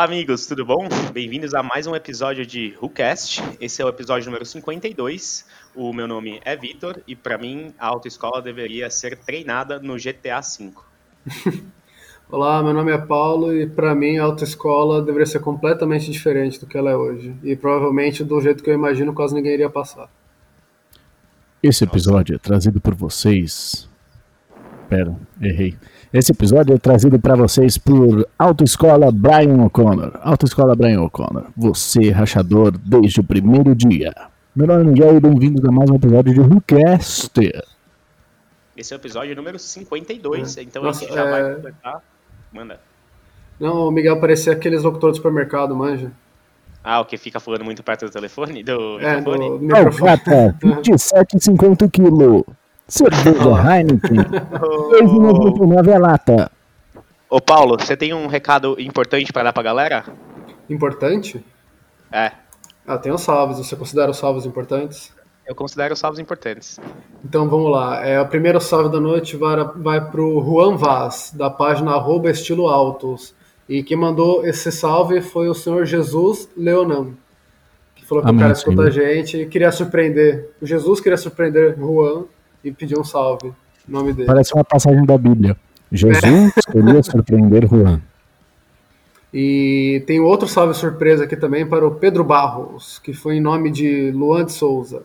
Fala amigos, tudo bom? Bem-vindos a mais um episódio de WhoCast. Esse é o episódio número 52. O meu nome é Vitor e para mim a autoescola deveria ser treinada no GTA V. Olá, meu nome é Paulo e para mim a autoescola deveria ser completamente diferente do que ela é hoje. E provavelmente do jeito que eu imagino quase ninguém iria passar. Esse episódio é trazido por vocês. Pera, errei. Esse episódio é trazido para vocês por Autoescola Brian O'Connor. Autoescola Brian O'Connor. Você, rachador, desde o primeiro dia. Meu nome é Miguel e bem-vindos a mais um episódio de WhoCast. Esse é o episódio número 52, É. então Nossa, a gente já é- vai completar. Manda. Não, o Miguel parecia aqueles locutores do supermercado, manja. Ah, o que fica falando muito perto do telefone? Do É, microfone? do microfone. Alcata, 27,50 kg. Cerveja Heineken, Ô, 6,99 a lata. Ô Paulo, você tem um recado importante para dar pra galera? Importante? É, Ah, tem os salves. Você considera os salves importantes? eu considero os salvos importantes. Então vamos lá. É, o primeiro salve da noite vai, vai pro Juan Vaz, da página arroba estilo autos. E quem mandou esse salve foi o senhor Jesus Leonan. Que falou que Amém, o cara escuta a gente e queria surpreender. O Jesus queria surpreender Juan e pediu um salve. Nome dele. Parece uma passagem da Bíblia. Jesus queria surpreender Juan. E tem outro salve surpresa aqui também para o Pedro Barros, que foi em nome de Luan de Souza.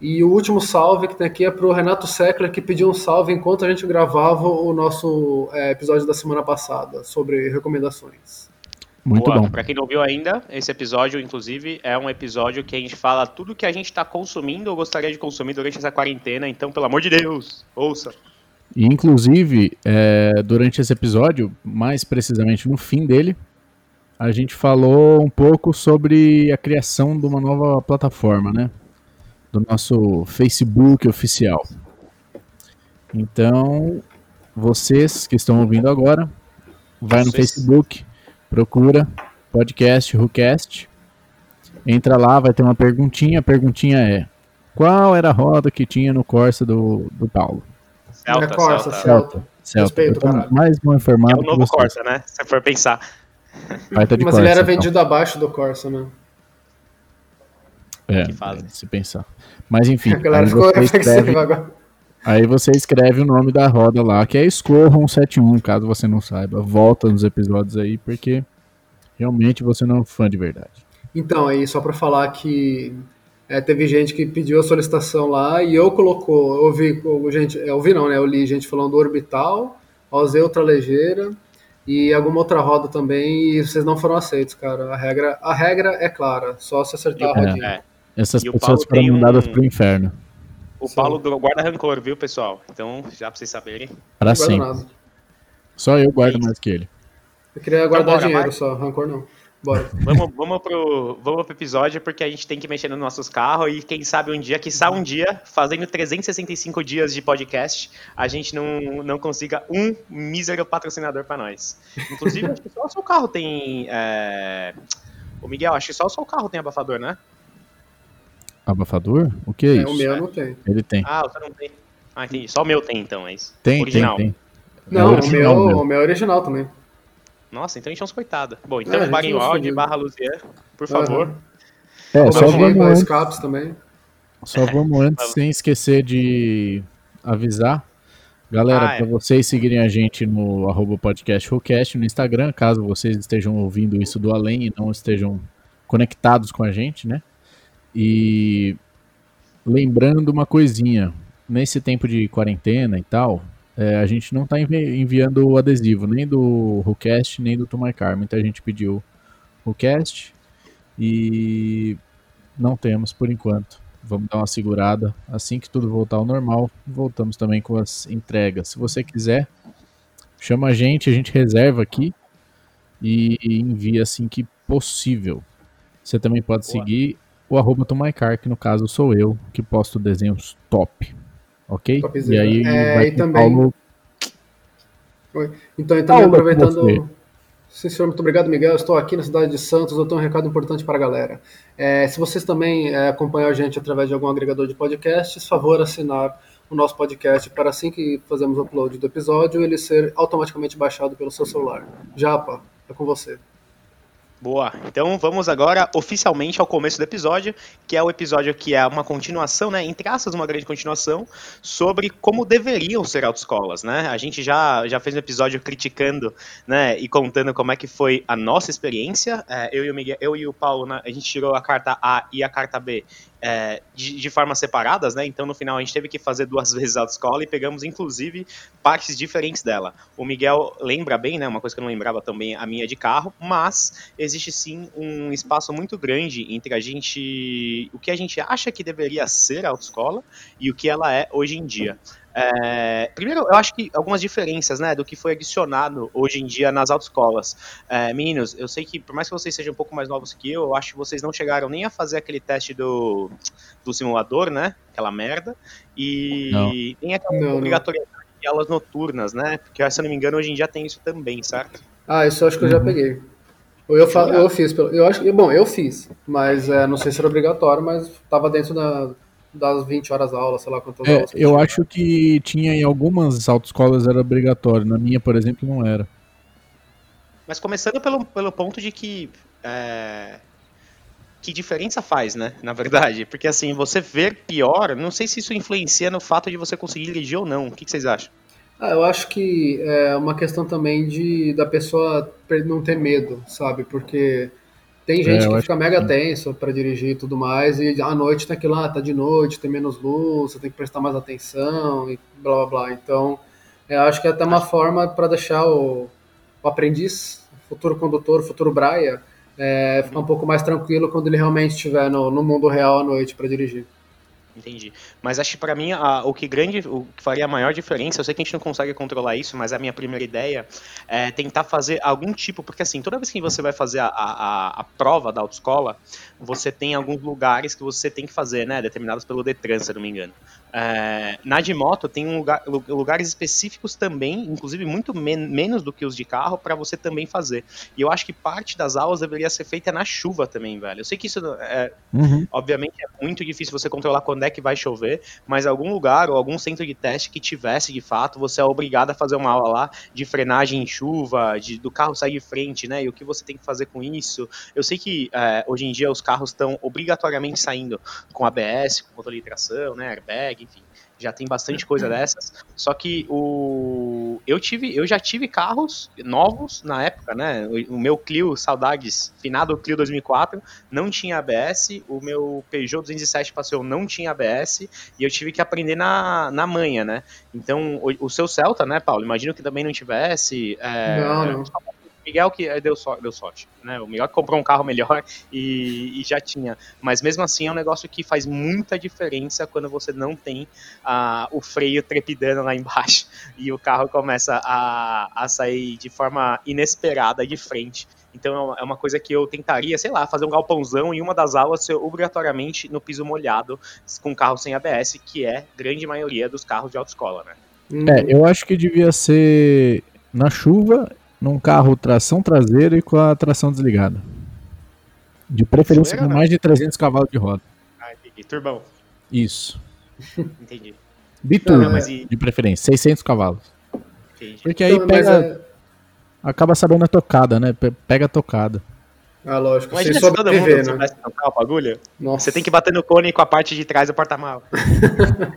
E o último salve que tem aqui é para o Renato Seckler, que pediu um salve enquanto a gente gravava o nosso é, episódio da semana passada, sobre recomendações. Muito Boa. bom. Pra quem não viu ainda, esse episódio, inclusive, é um episódio que a gente fala tudo que a gente tá consumindo ou gostaria de consumir durante essa quarentena. Então, pelo amor de Deus, ouça. E, inclusive, é, durante esse episódio, mais precisamente no fim dele, a gente falou um pouco sobre a criação de uma nova plataforma, né? Do nosso Facebook oficial. Então, vocês que estão ouvindo agora, vai no. Facebook, procura podcast WhoCast, entra lá, vai ter uma perguntinha. A perguntinha é: qual era a roda que tinha no Corsa do, do Paulo? Celta, É Corsa, Celta. Celta. Celta. Respeito, mais É informado o que novo você. Corsa, né? Se for pensar. Mas Corsa, ele era então. vendido abaixo do Corsa, né? É, que fase. é, se pensar. Mas enfim, A galera ficou escreve, reflexiva agora. Aí você escreve o nome da roda lá, que é Escorra 171, caso você não saiba. Volta nos episódios aí, porque realmente você não é um fã de verdade. Então, aí só para falar que é, teve gente que pediu a solicitação lá e eu colocou, eu ouvi, gente, eu ouvi não, né? Eu li gente falando do orbital, Ozê ultraligeira e alguma outra roda também e vocês não foram aceitos, cara. A regra, a regra é clara, só se acertar a É. rodinha. É. Essas E pessoas foram tem um- mandadas pro inferno. O Sim. Paulo guarda rancor, viu, pessoal? Então, já pra vocês saberem. Pra nada. Só eu guardo mais que ele. Eu queria guardar bora, dinheiro vai. só, rancor não. Bora. Vamos, vamos, pro, vamos pro episódio, porque a gente tem que mexer nos nossos carros e quem sabe um dia, quiçá um dia, fazendo 365 dias de podcast, a gente não, não consiga um mísero patrocinador pra nós. Inclusive, acho que só o seu carro tem. É... Ô Miguel, acho que só o seu carro tem abafador, né? Abafador? O que é, É, isso? o meu não tem. Ele tem. Ah, o seu não tem. Ah, entendi. Só o meu tem então, é isso. Tem, Original. tem, tem. Não, É o, original meu, mesmo. o meu é original também. Nossa, então a gente é uns coitados. Bom, É, então gente barra em não áudio, barra Luzier, por favor. É, O só meu vamos antes também. Só vamos antes, sem esquecer de avisar. Galera, Ah, é. para vocês seguirem a gente no arroba podcast no Instagram, caso vocês estejam ouvindo isso do além e não estejam conectados com a gente, né? E lembrando uma coisinha, nesse tempo de quarentena e tal, é, a gente não está enviando o adesivo nem do Rollcast, nem do Tomar Muita gente pediu o cast e não temos por enquanto. Vamos dar uma segurada. Assim que tudo voltar ao normal, voltamos também com as entregas. Se você quiser, chama a gente, a gente reserva aqui e envia assim que possível. Você também pode Boa. seguir o arroba Tomaicar, que no caso sou eu, que posto desenhos top. Ok? Topzera. E aí É, vai e também- Paulo. Então, e também Paulo, aproveitando. Sim, senhor, muito obrigado, Miguel. Eu estou aqui na cidade de Santos. Eu tenho um recado importante para a galera. É, se vocês também é, acompanham a gente através de algum agregador de podcasts, favor assinar o nosso podcast para assim que fazemos o upload do episódio, ele ser automaticamente baixado pelo seu celular. Japa, é com você. Boa. Então vamos agora oficialmente ao começo do episódio, que é o episódio que é uma continuação, né, em traços uma grande continuação sobre como deveriam ser autoescolas, né? A gente já, já fez um episódio criticando, né, e contando como é que foi a nossa experiência. É, eu e o Miguel, eu e o Paulo, né, a gente tirou a carta A e a carta B é, de, de formas separadas, né? Então no final a gente teve que fazer duas vezes a autoescola e pegamos inclusive partes diferentes dela. O Miguel lembra bem, né? Uma coisa que eu não lembrava também a minha de carro, mas existe sim um espaço muito grande entre a gente, o que a gente acha que deveria ser a autoescola e o que ela é hoje em dia. É, primeiro, eu acho que algumas diferenças, né, do que foi adicionado hoje em dia nas autoescolas. É, meninos, eu sei que por mais que vocês sejam um pouco mais novos que eu, eu acho que vocês não chegaram nem a fazer aquele teste do, do simulador, né, aquela merda, e Não. nem aquela Não, não. obrigatoriedade de aulas noturnas, né, porque se eu não me engano hoje em dia tem isso também, certo? Ah, isso eu acho que eu já peguei. Ou eu, fa- eu fiz, pelo- eu acho que, bom, eu fiz, mas é, não sei se era obrigatório, mas estava dentro da- das 20 horas aula, sei lá quantas É, aulas. eu tinha. acho que tinha em algumas autoescolas era obrigatório. Na minha, por exemplo, não era. Mas começando pelo, pelo ponto de que. é, que diferença faz, né? Na verdade. Porque assim, você ver pior, não sei se isso influencia no fato de você conseguir dirigir ou não. O que, que vocês acham? Ah, eu acho que é uma questão também de da pessoa não ter medo, sabe? Porque tem gente É, que fica que mega sim. tenso para dirigir e tudo mais, e à noite tem aquilo lá, tá de noite, tem menos luz, você tem que prestar mais atenção e blá blá blá. Então, eu acho que é até uma forma para deixar o, o aprendiz, futuro condutor, futuro Braia, é, ficar um pouco mais tranquilo quando ele realmente estiver no, no mundo real à noite para dirigir. Entendi. Mas acho que pra mim a- o que grande, o que faria a maior diferença, eu sei que a gente não consegue controlar isso, mas a minha primeira ideia é tentar fazer algum tipo, porque assim, toda vez que você vai fazer a, a, a prova da autoescola, você tem alguns lugares que você tem que fazer, né? Determinados pelo Detran, se não me engano. É, na de moto tem um lugar- lu- lugares específicos também, inclusive muito men- menos do que os de carro, para você também fazer. E eu acho que parte das aulas deveria ser feita na chuva também, velho. Eu sei que isso é, Uhum. Obviamente é muito difícil você controlar quando é que vai chover, mas algum lugar ou algum centro de teste que tivesse de fato, você é obrigado a fazer uma aula lá de frenagem em chuva, de, do carro sair de frente, né? E o que você tem que fazer com isso. Eu sei que é, hoje em dia os carros estão obrigatoriamente saindo com ABS, com controle de tração, né? Airbag. Já tem bastante coisa dessas. Só que o eu tive, eu já tive carros novos na época, né? O, o meu Clio, saudades, finado Clio 2004, não tinha ABS, o meu Peugeot 207 Passeio não tinha ABS, e eu tive que aprender na, na manha, né? Então, o, o seu Celta, né, Paulo, imagino que também não tivesse. é, Não, não. Miguel que deu, so, deu sorte, né? O Miguel que comprou um carro melhor e, e já tinha. Mas mesmo assim é um negócio que faz muita diferença quando você não tem ah, o freio trepidando lá embaixo e o carro começa a, a sair de forma inesperada de frente. Então é uma coisa que eu tentaria, sei lá, fazer um galpãozão e uma das aulas ser obrigatoriamente no piso molhado com carro sem ABS, que é grande maioria dos carros de autoescola, né? É, eu acho que devia ser na chuva, num carro tração traseira e com a tração desligada. De preferência com né? mais de 300 cavalos de roda. Ah, entendi. Turbão, Isso. entendi. Biturbo, Não, mas e- de preferência, 600 cavalos. entendi. Porque aí mas pega, é- acaba sabendo a tocada, né? Pe- Pega a tocada. Ah, lógico, Imagina se todo mundo né? soubesse tocar o bagulho. Nossa. Você tem que bater no cone com a parte de trás do porta-mala.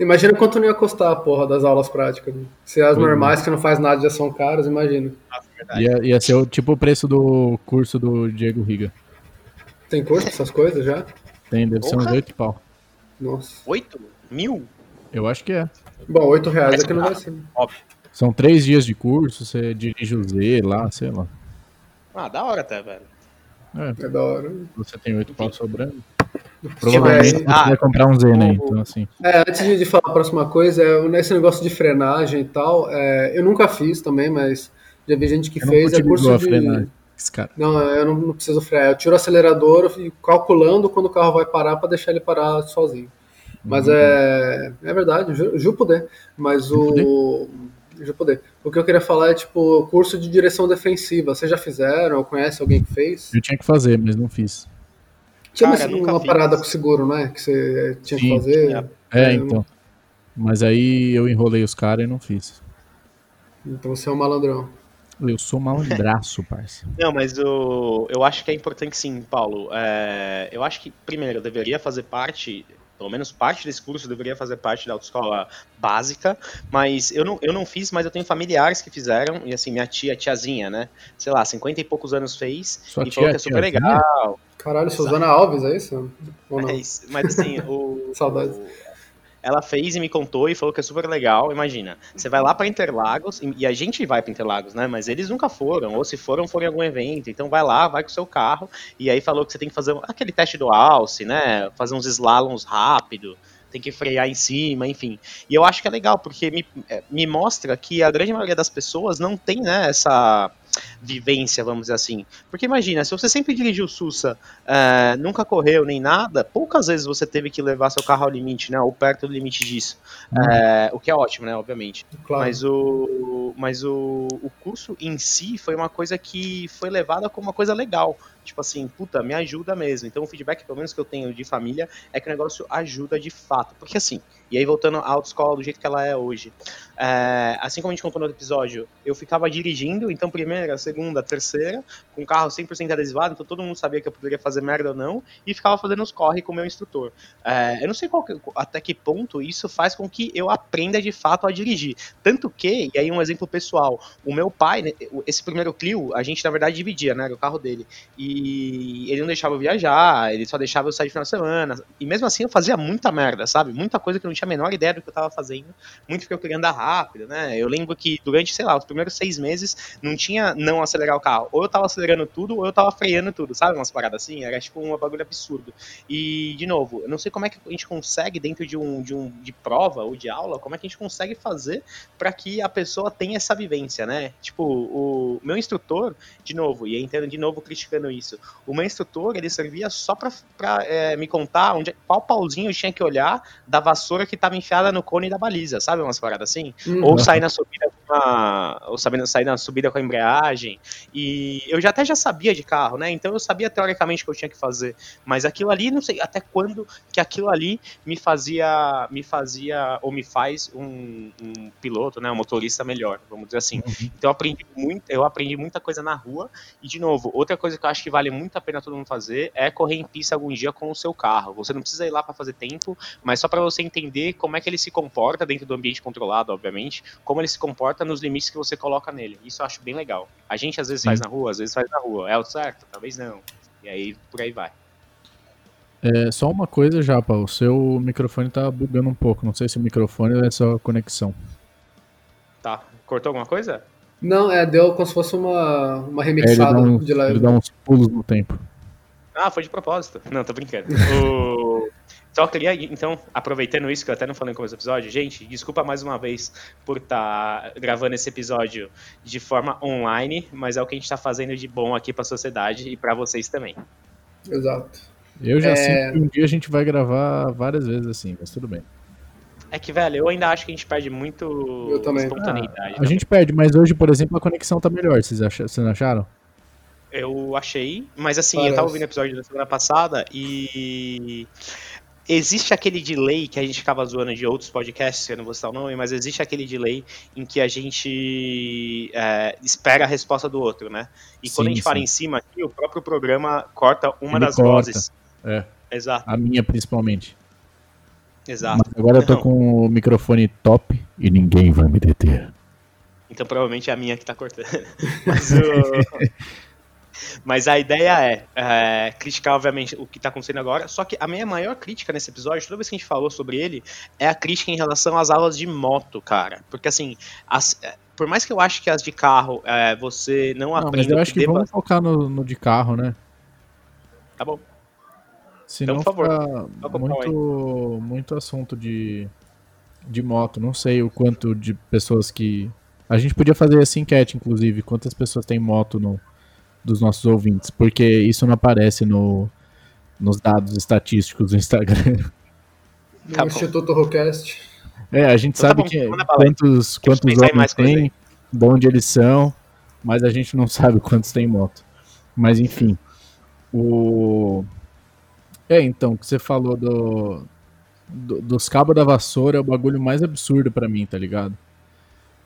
Imagina quanto não ia custar a porra das aulas práticas. né? Se as Pois é. normais que não faz nada já são caras, imagina. Nossa, é verdade. Ia, ia ser o tipo o preço do curso do Diego Riga. Tem curso essas coisas já? Tem, deve ser uns Porra. 8 pau. Nossa. Oito? Mil? Eu acho que é. Bom, 8 reais Mas é que não tá. vai ser. Óbvio. São três dias de curso, você dirige o Z lá, sei lá. Ah, da hora até, velho. É, É da hora. você tem oito pau sobrando. Provavelmente você Ah, vai comprar um Z, né? Então, assim. É, antes de, de falar a próxima coisa, é, nesse negócio de frenagem e tal, é, eu nunca fiz também, mas já vi gente que Eu fez. É curso a de. frenagem. Não, eu não, não preciso frear. Eu tiro o acelerador e calculando quando o carro vai parar para deixar ele parar sozinho. Mas Uhum. é, é verdade, ju poder. Mas o. Ju poder. O que eu queria falar é, tipo, curso de direção defensiva. Vocês já fizeram? Ou conhece alguém que fez? Eu tinha que fazer, mas não fiz. Tinha Cara, uma, uma parada com seguro, né? Que você tinha que Sim, fazer. tinha. É, É, então. Mas aí eu enrolei os caras e não fiz. Então você é um malandrão. Eu sou malandraço, parça. Não, mas o, eu acho que é importante sim, Paulo. É, eu acho que, primeiro, deveria fazer parte, pelo menos parte desse curso deveria fazer parte da autoescola básica, mas eu não, eu não fiz, mas eu tenho familiares que fizeram, e assim, minha tia, tiazinha, né? Sei lá, 50 e poucos anos fez, Sua e tia, falou que é super tiazinha? legal. Caralho, Suzana Alves, é isso? Ou não? É isso. Mas assim, o. Saudades. o- ela fez e me contou e falou que é super legal. Imagina, você vai lá pra Interlagos e a gente vai pra Interlagos, né? Mas eles nunca foram, ou se foram, foram em algum evento. Então vai lá, vai com o seu carro e aí falou que você tem que fazer aquele teste do alce, né? Fazer uns slaloms rápido. Tem que frear em cima, enfim. E eu acho que é legal, porque me, é, me mostra que a grande maioria das pessoas não tem né, essa vivência, vamos dizer assim. Porque imagina, se você sempre dirigiu Sussa, é, nunca correu nem nada, poucas vezes você teve que levar seu carro ao limite, né? Ou perto do limite disso. É, o que é ótimo, né? Obviamente. Claro. Mas, o, mas o, o curso em si foi uma coisa que foi levada como uma coisa legal. Tipo assim, puta, me ajuda mesmo. Então o feedback, pelo menos que eu tenho de família, é que o negócio ajuda de fato. Porque assim, e aí voltando à autoescola do jeito que ela é hoje. é, assim como a gente contou no outro episódio, eu ficava dirigindo, então primeira, segunda, terceira, com o carro 100% adesivado, então todo mundo sabia que eu poderia fazer merda ou não, e ficava fazendo os corre com o meu instrutor. É, eu não sei que- até que ponto isso faz com que eu aprenda de fato a dirigir. Tanto que, e aí um exemplo pessoal, o meu pai, né, esse primeiro Clio, a gente na verdade dividia, né, era o carro dele, e ele não deixava eu viajar, ele só deixava eu sair de final de semana, e mesmo assim eu fazia muita merda, sabe? Muita coisa que eu não tinha a menor ideia do que eu tava fazendo, muito porque eu queria andar rápido, né? Eu lembro que durante, sei lá, os primeiros seis meses não tinha não acelerar o carro, ou eu tava acelerando tudo, ou eu tava freando tudo, sabe? Umas paradas assim, era tipo um bagulho absurdo. E, de novo, eu não sei como é que a gente consegue, dentro de um, de um de prova ou de aula, como é que a gente consegue fazer para que a pessoa tenha essa vivência, né? Tipo, o meu instrutor, de novo, e entendo de novo criticando isso, o meu instrutor, ele servia só pra, pra é, me contar onde, qual pauzinho eu tinha que olhar da vassoura que tava enfiada no cone da baliza, sabe? Umas paradas assim? Uhum. ou sair na subida com a, ou sabendo sair na subida com a embreagem. E eu já até já sabia de carro, né? Então eu sabia teoricamente o que eu tinha que fazer, mas aquilo ali não sei até quando que aquilo ali me fazia me fazia ou me faz um, um piloto, né, um motorista melhor, vamos dizer assim. Então eu aprendi muito, eu aprendi muita coisa na rua e de novo, outra coisa que eu acho que vale muito a pena todo mundo fazer é correr em pista algum dia com o seu carro. Você não precisa ir lá para fazer tempo, mas só para você entender como é que ele se comporta dentro do ambiente controlado, obviamente, como ele se comporta nos limites que você coloca nele. Isso eu acho bem legal. A gente às vezes faz na rua, às vezes faz na rua. É o certo? Talvez não. E aí por aí vai. É, só uma coisa, Japa, o seu microfone tá bugando um pouco. Não sei se o microfone ou é só a conexão. Tá. Cortou alguma coisa? Não, é, deu como se fosse uma, uma É, ele, remixada dá uns, de leve. ele dá uns pulos no tempo. Ah, foi de propósito. Não, tô brincando. O... Só queria, então, aproveitando isso que eu até não falei no começo do episódio, gente, desculpa mais uma vez por estar gravando esse episódio de forma online, mas é o que a gente tá fazendo de bom aqui pra sociedade e pra vocês também. Exato. Eu já É. sinto que um dia a gente vai gravar várias vezes assim, mas tudo bem. É que, velho, eu ainda acho que a gente perde muito Eu também. espontaneidade. a gente perde, mas hoje, por exemplo, a conexão tá melhor. Vocês, acha- vocês não acharam? Eu achei, mas assim, eu Parece. tava ouvindo o episódio da semana passada e existe aquele delay que a gente ficava zoando de outros podcasts, que eu não vou citar o nome, mas existe aquele delay em que a gente é, espera a resposta do outro, né? E quando a Sim, gente fala sim. em cima aqui, o próprio programa corta uma Ele das corta. vozes. É, Exato, a minha principalmente. exato. Mas agora eu tô Não. com o microfone top e ninguém vai me deter. Então provavelmente é a minha que tá cortando. Mas, o- Mas a ideia é, é, criticar, obviamente, o que tá acontecendo agora. Só que a minha maior crítica nesse episódio, toda vez que a gente falou sobre ele, é a crítica em relação às aulas de moto, cara. Porque assim, as- é, por mais que eu ache que as de carro é, você não, Não, aprende. mas eu acho que deva- vamos focar no, no de carro, né? Tá bom. Senão Então, por favor, aí. muito, muito assunto de, de moto. Não sei o quanto de pessoas que. A gente podia fazer essa enquete, inclusive, quantas pessoas têm moto no, dos nossos ouvintes, porque isso não aparece no, nos dados estatísticos do Instagram. No Tá. Instituto Rocast. É, a gente Então tá sabe bom, que, quantos, quantos homens tem, de onde eles são, mas a gente não sabe quantos tem moto. Mas enfim. O. É, então, o que você falou do, do- dos cabos da vassoura é o bagulho mais absurdo pra mim, tá ligado?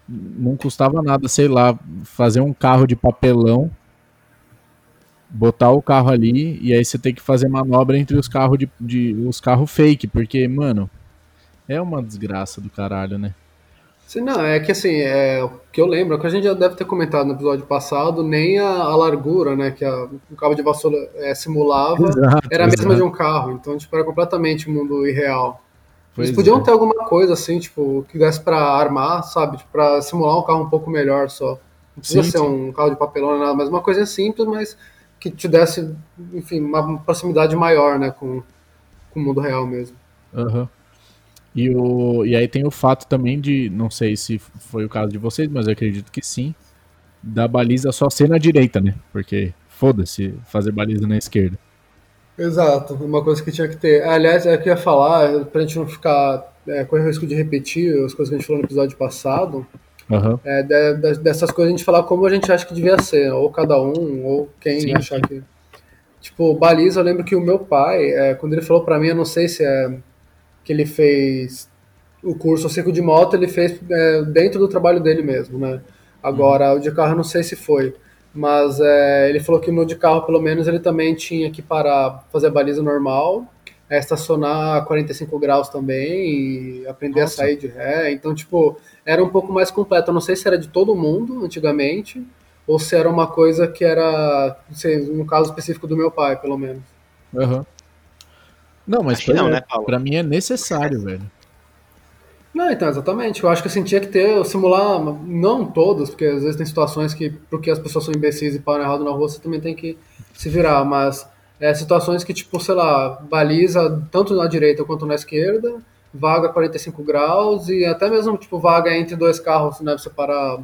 não custava nada, sei lá, fazer um carro de papelão, botar o carro ali e aí você tem que fazer manobra entre os carros de, de os carros fake, porque, mano, é uma desgraça do caralho, né? Sim, não, é que assim, é, o que eu lembro, é que a gente já deve ter comentado no episódio passado, nem a, a largura, né, que a, o cabo de vassoura é, simulava, Exato, era a mesma exato. de um carro, então, tipo, era completamente mundo irreal. Pois Eles podiam é. ter alguma coisa, assim, tipo, que desse pra armar, sabe, tipo, pra simular um carro um pouco melhor só. Não precisa Sim, ser sim. um carro de papelão, nada, mas uma coisa simples, mas que te desse, enfim, uma proximidade maior, né, com, com o mundo real mesmo. Aham. E, o, e aí tem o fato também de, não sei se foi o caso de vocês, mas eu acredito que sim, da baliza só ser na direita, né? Porque foda-se fazer baliza na esquerda. Exato, uma coisa que tinha que ter. Aliás, é que eu ia falar, pra gente não ficar, é, correr o risco de repetir as coisas que a gente falou no episódio passado, Aham. é, de- de- dessas coisas a gente falar como a gente acha que devia ser, ou cada um, ou quem Sim, achar que. Tipo, baliza, eu lembro que o meu pai, é, quando ele falou pra mim, eu não sei se é que ele fez o curso o ciclo de moto, ele fez é, dentro do trabalho dele mesmo, né? Agora, o de carro eu não sei se foi. Mas é, ele falou que no de carro, pelo menos, ele também tinha que parar, fazer a baliza normal, é, estacionar a 45 graus também e aprender Nossa. a sair de ré. Então, tipo, era um pouco mais completo. Eu não sei se era de todo mundo antigamente, ou se era uma coisa que era, não sei, no caso específico do meu pai, pelo menos. Aham. Não, mas pra, não, né, Paulo? pra mim é necessário, velho. Não, então, exatamente. Eu acho que assim, tinha que ter, simular, não todos, porque às vezes tem situações que, porque as pessoas são imbecis e param errado na rua, você também tem que se virar, mas é, situações que, tipo, sei lá, baliza tanto na direita quanto na esquerda, vaga 45 graus e até mesmo, tipo, vaga entre dois carros, né, você parar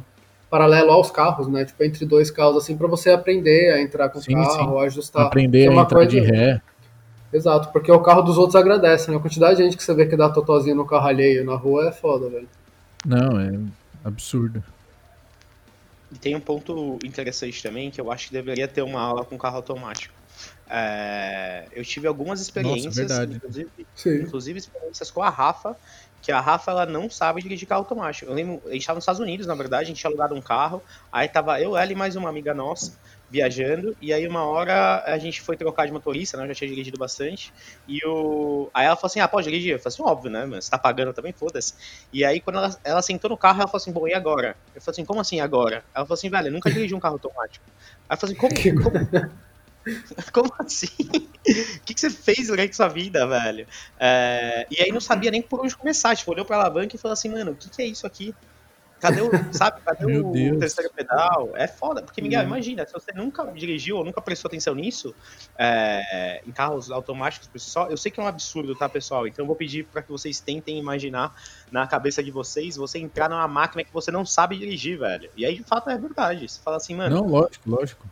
paralelo aos carros, né, tipo, entre dois carros, assim, pra você aprender a entrar com o Sim, carro, a ajustar. Aprender é a uma entrar de coisa- ré. Exato, porque o carro dos outros agradece, né? A quantidade de gente que você vê que dá totozinho no carro alheio na rua é foda, velho. Não, é absurdo. E tem um ponto interessante também que eu acho que deveria ter uma aula com carro automático. É, eu tive algumas experiências, verdade. inclusive, inclusive experiências com a Rafa, que a Rafa ela não sabe dirigir carro automático. Eu lembro, a gente estava nos Estados Unidos, na verdade, a gente tinha alugado um carro, aí tava eu, ela e mais uma amiga nossa viajando, e aí uma hora a gente foi trocar de motorista, né? Eu já tinha dirigido bastante, e o. Aí ela falou assim: ah, pode dirigir? Eu falei assim, óbvio, né? Mas você tá pagando também, foda-se. E aí quando ela, ela sentou no carro, ela falou assim, bom, e agora? Eu falei assim, como assim agora? Ela falou assim, velho, eu nunca dirigi um carro automático. Aí eu falei assim, como, como, como assim? O que, que você fez durante sua vida, velho? É, e aí não sabia nem por onde começar. Tipo, olhou pra alavanca e falou assim, mano, o que, que é isso aqui? Cadê o, sabe, cadê o Deus. terceiro pedal? É foda, porque, Miguel, Uhum. imagina, se você nunca dirigiu ou nunca prestou atenção nisso, é, em carros automáticos por si só, eu sei que é um absurdo, tá, pessoal? Então eu vou pedir para que vocês tentem imaginar na cabeça de vocês, você entrar numa máquina que você não sabe dirigir, velho. E aí, de fato, é verdade. Você fala assim, mano, Não, lógico, lógico.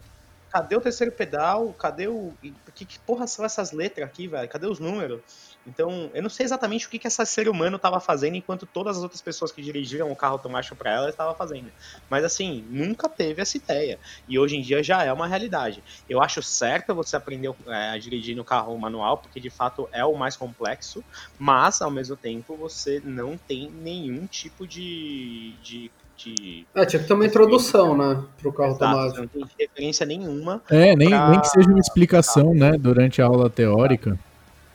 Cadê o terceiro pedal? Cadê o. Que, que porra são essas letras aqui, velho? Cadê os números? Então, eu não sei exatamente o que, que esse ser humano estava fazendo enquanto todas as outras pessoas que dirigiram o carro automático para ela estavam fazendo. Mas assim, nunca teve essa ideia. E hoje em dia já é uma realidade. Eu acho certo você aprender é, a dirigir no carro manual, porque de fato é o mais complexo, mas ao mesmo tempo você não tem nenhum tipo de. de, de É, tinha que ter uma introdução, né, pro carro exato, automático. não tem referência nenhuma É, nem, Pra- nem que seja uma explicação, né, durante a aula teórica.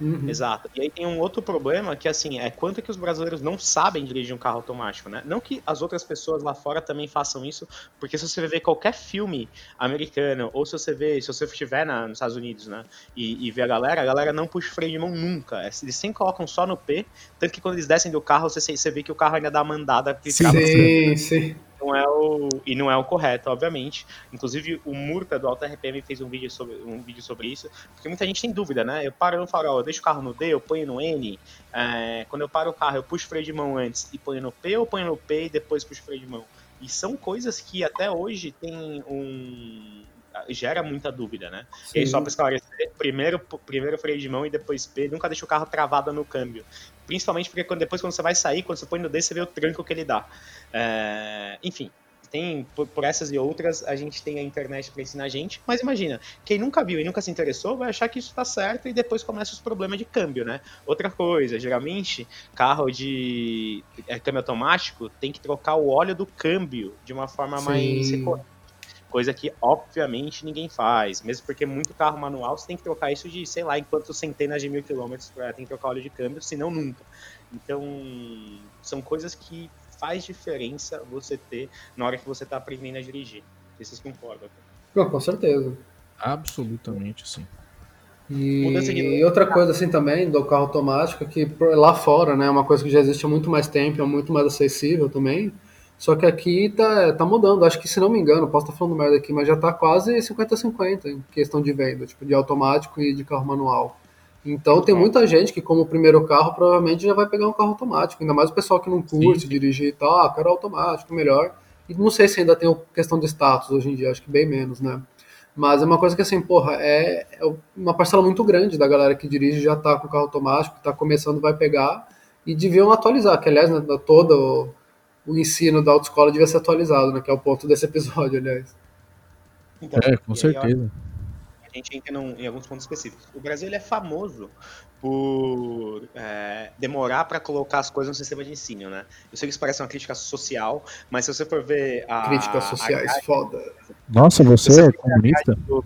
Uhum. Exato. E aí tem um outro problema que, assim, é quanto que os brasileiros não sabem dirigir um carro automático, né? Não que as outras pessoas lá fora também façam isso, porque se você ver qualquer filme americano, ou se você vê, se você estiver na- nos Estados Unidos, né, e, e ver a galera, a galera não puxa o freio de mão nunca. É, Eles sempre colocam só no P, tanto que quando eles descem do carro, você, você vê que o carro ainda dá uma andada que Sim. trava Sim, sim. Não é o e não é o correto, obviamente. Inclusive o Murta do Alta RPM fez um vídeo sobre um vídeo sobre isso, porque muita gente tem dúvida, né? Eu paro no farol, eu deixo o carro no D, eu ponho no N. é, quando eu paro o carro, eu puxo o freio de mão antes e ponho no P, ou ponho no P e depois puxo o freio de mão. E são coisas que até hoje tem um gera muita dúvida, né? E aí, Sim. só para esclarecer, primeiro, primeiro freio de mão e depois P, nunca deixa o carro travado no câmbio. Principalmente porque quando, depois quando você vai sair, quando você põe no D, você vê o tranco que ele dá. É, enfim, tem, por, por, essas e outras, a gente tem a internet para ensinar a gente. Mas imagina, quem nunca viu e nunca se interessou vai achar que isso tá certo e depois começa os problemas de câmbio, né? Outra coisa, geralmente, carro de é, câmbio automático tem que trocar o óleo do câmbio de uma forma Sim. mais coisa que obviamente ninguém faz, mesmo porque muito carro manual você tem que trocar isso de, sei lá, em quantos centenas de mil quilômetros para tem que trocar óleo de câmbio, senão nunca. Então, são coisas que faz diferença você ter na hora que você está aprendendo a dirigir. Vocês concordam? Não, com certeza. Absolutamente, sim. E outra coisa assim também do carro automático é que lá fora, né, é uma coisa que já existe há muito mais tempo, é muito mais acessível também. Só que aqui tá, tá mudando. Acho que, se não me engano, posso estar falando merda aqui, mas já tá quase 50-50 em questão de venda, tipo, de automático e de carro manual. Então tem muita gente que, como primeiro carro, provavelmente já vai pegar um carro automático. Ainda mais o pessoal que não curte sim, dirigir e tal, ah, quero automático, melhor. E não sei se ainda tem questão de status hoje em dia, acho que bem menos, né? Mas é uma coisa que, assim, porra, é, é uma parcela muito grande da galera que dirige já tá com carro automático, tá começando, vai pegar, e deviam atualizar, que aliás, né, todo o ensino da autoescola devia ser atualizado, né? Que é o ponto desse episódio, aliás. Então, é, com certeza. a gente entra num, em alguns pontos específicos. O Brasil ele é famoso por é, demorar para colocar as coisas no sistema de ensino, né? Eu sei que isso parece uma crítica social, mas se você for ver a críticas sociais, a, foda. Nossa, você, você é comunista? Do,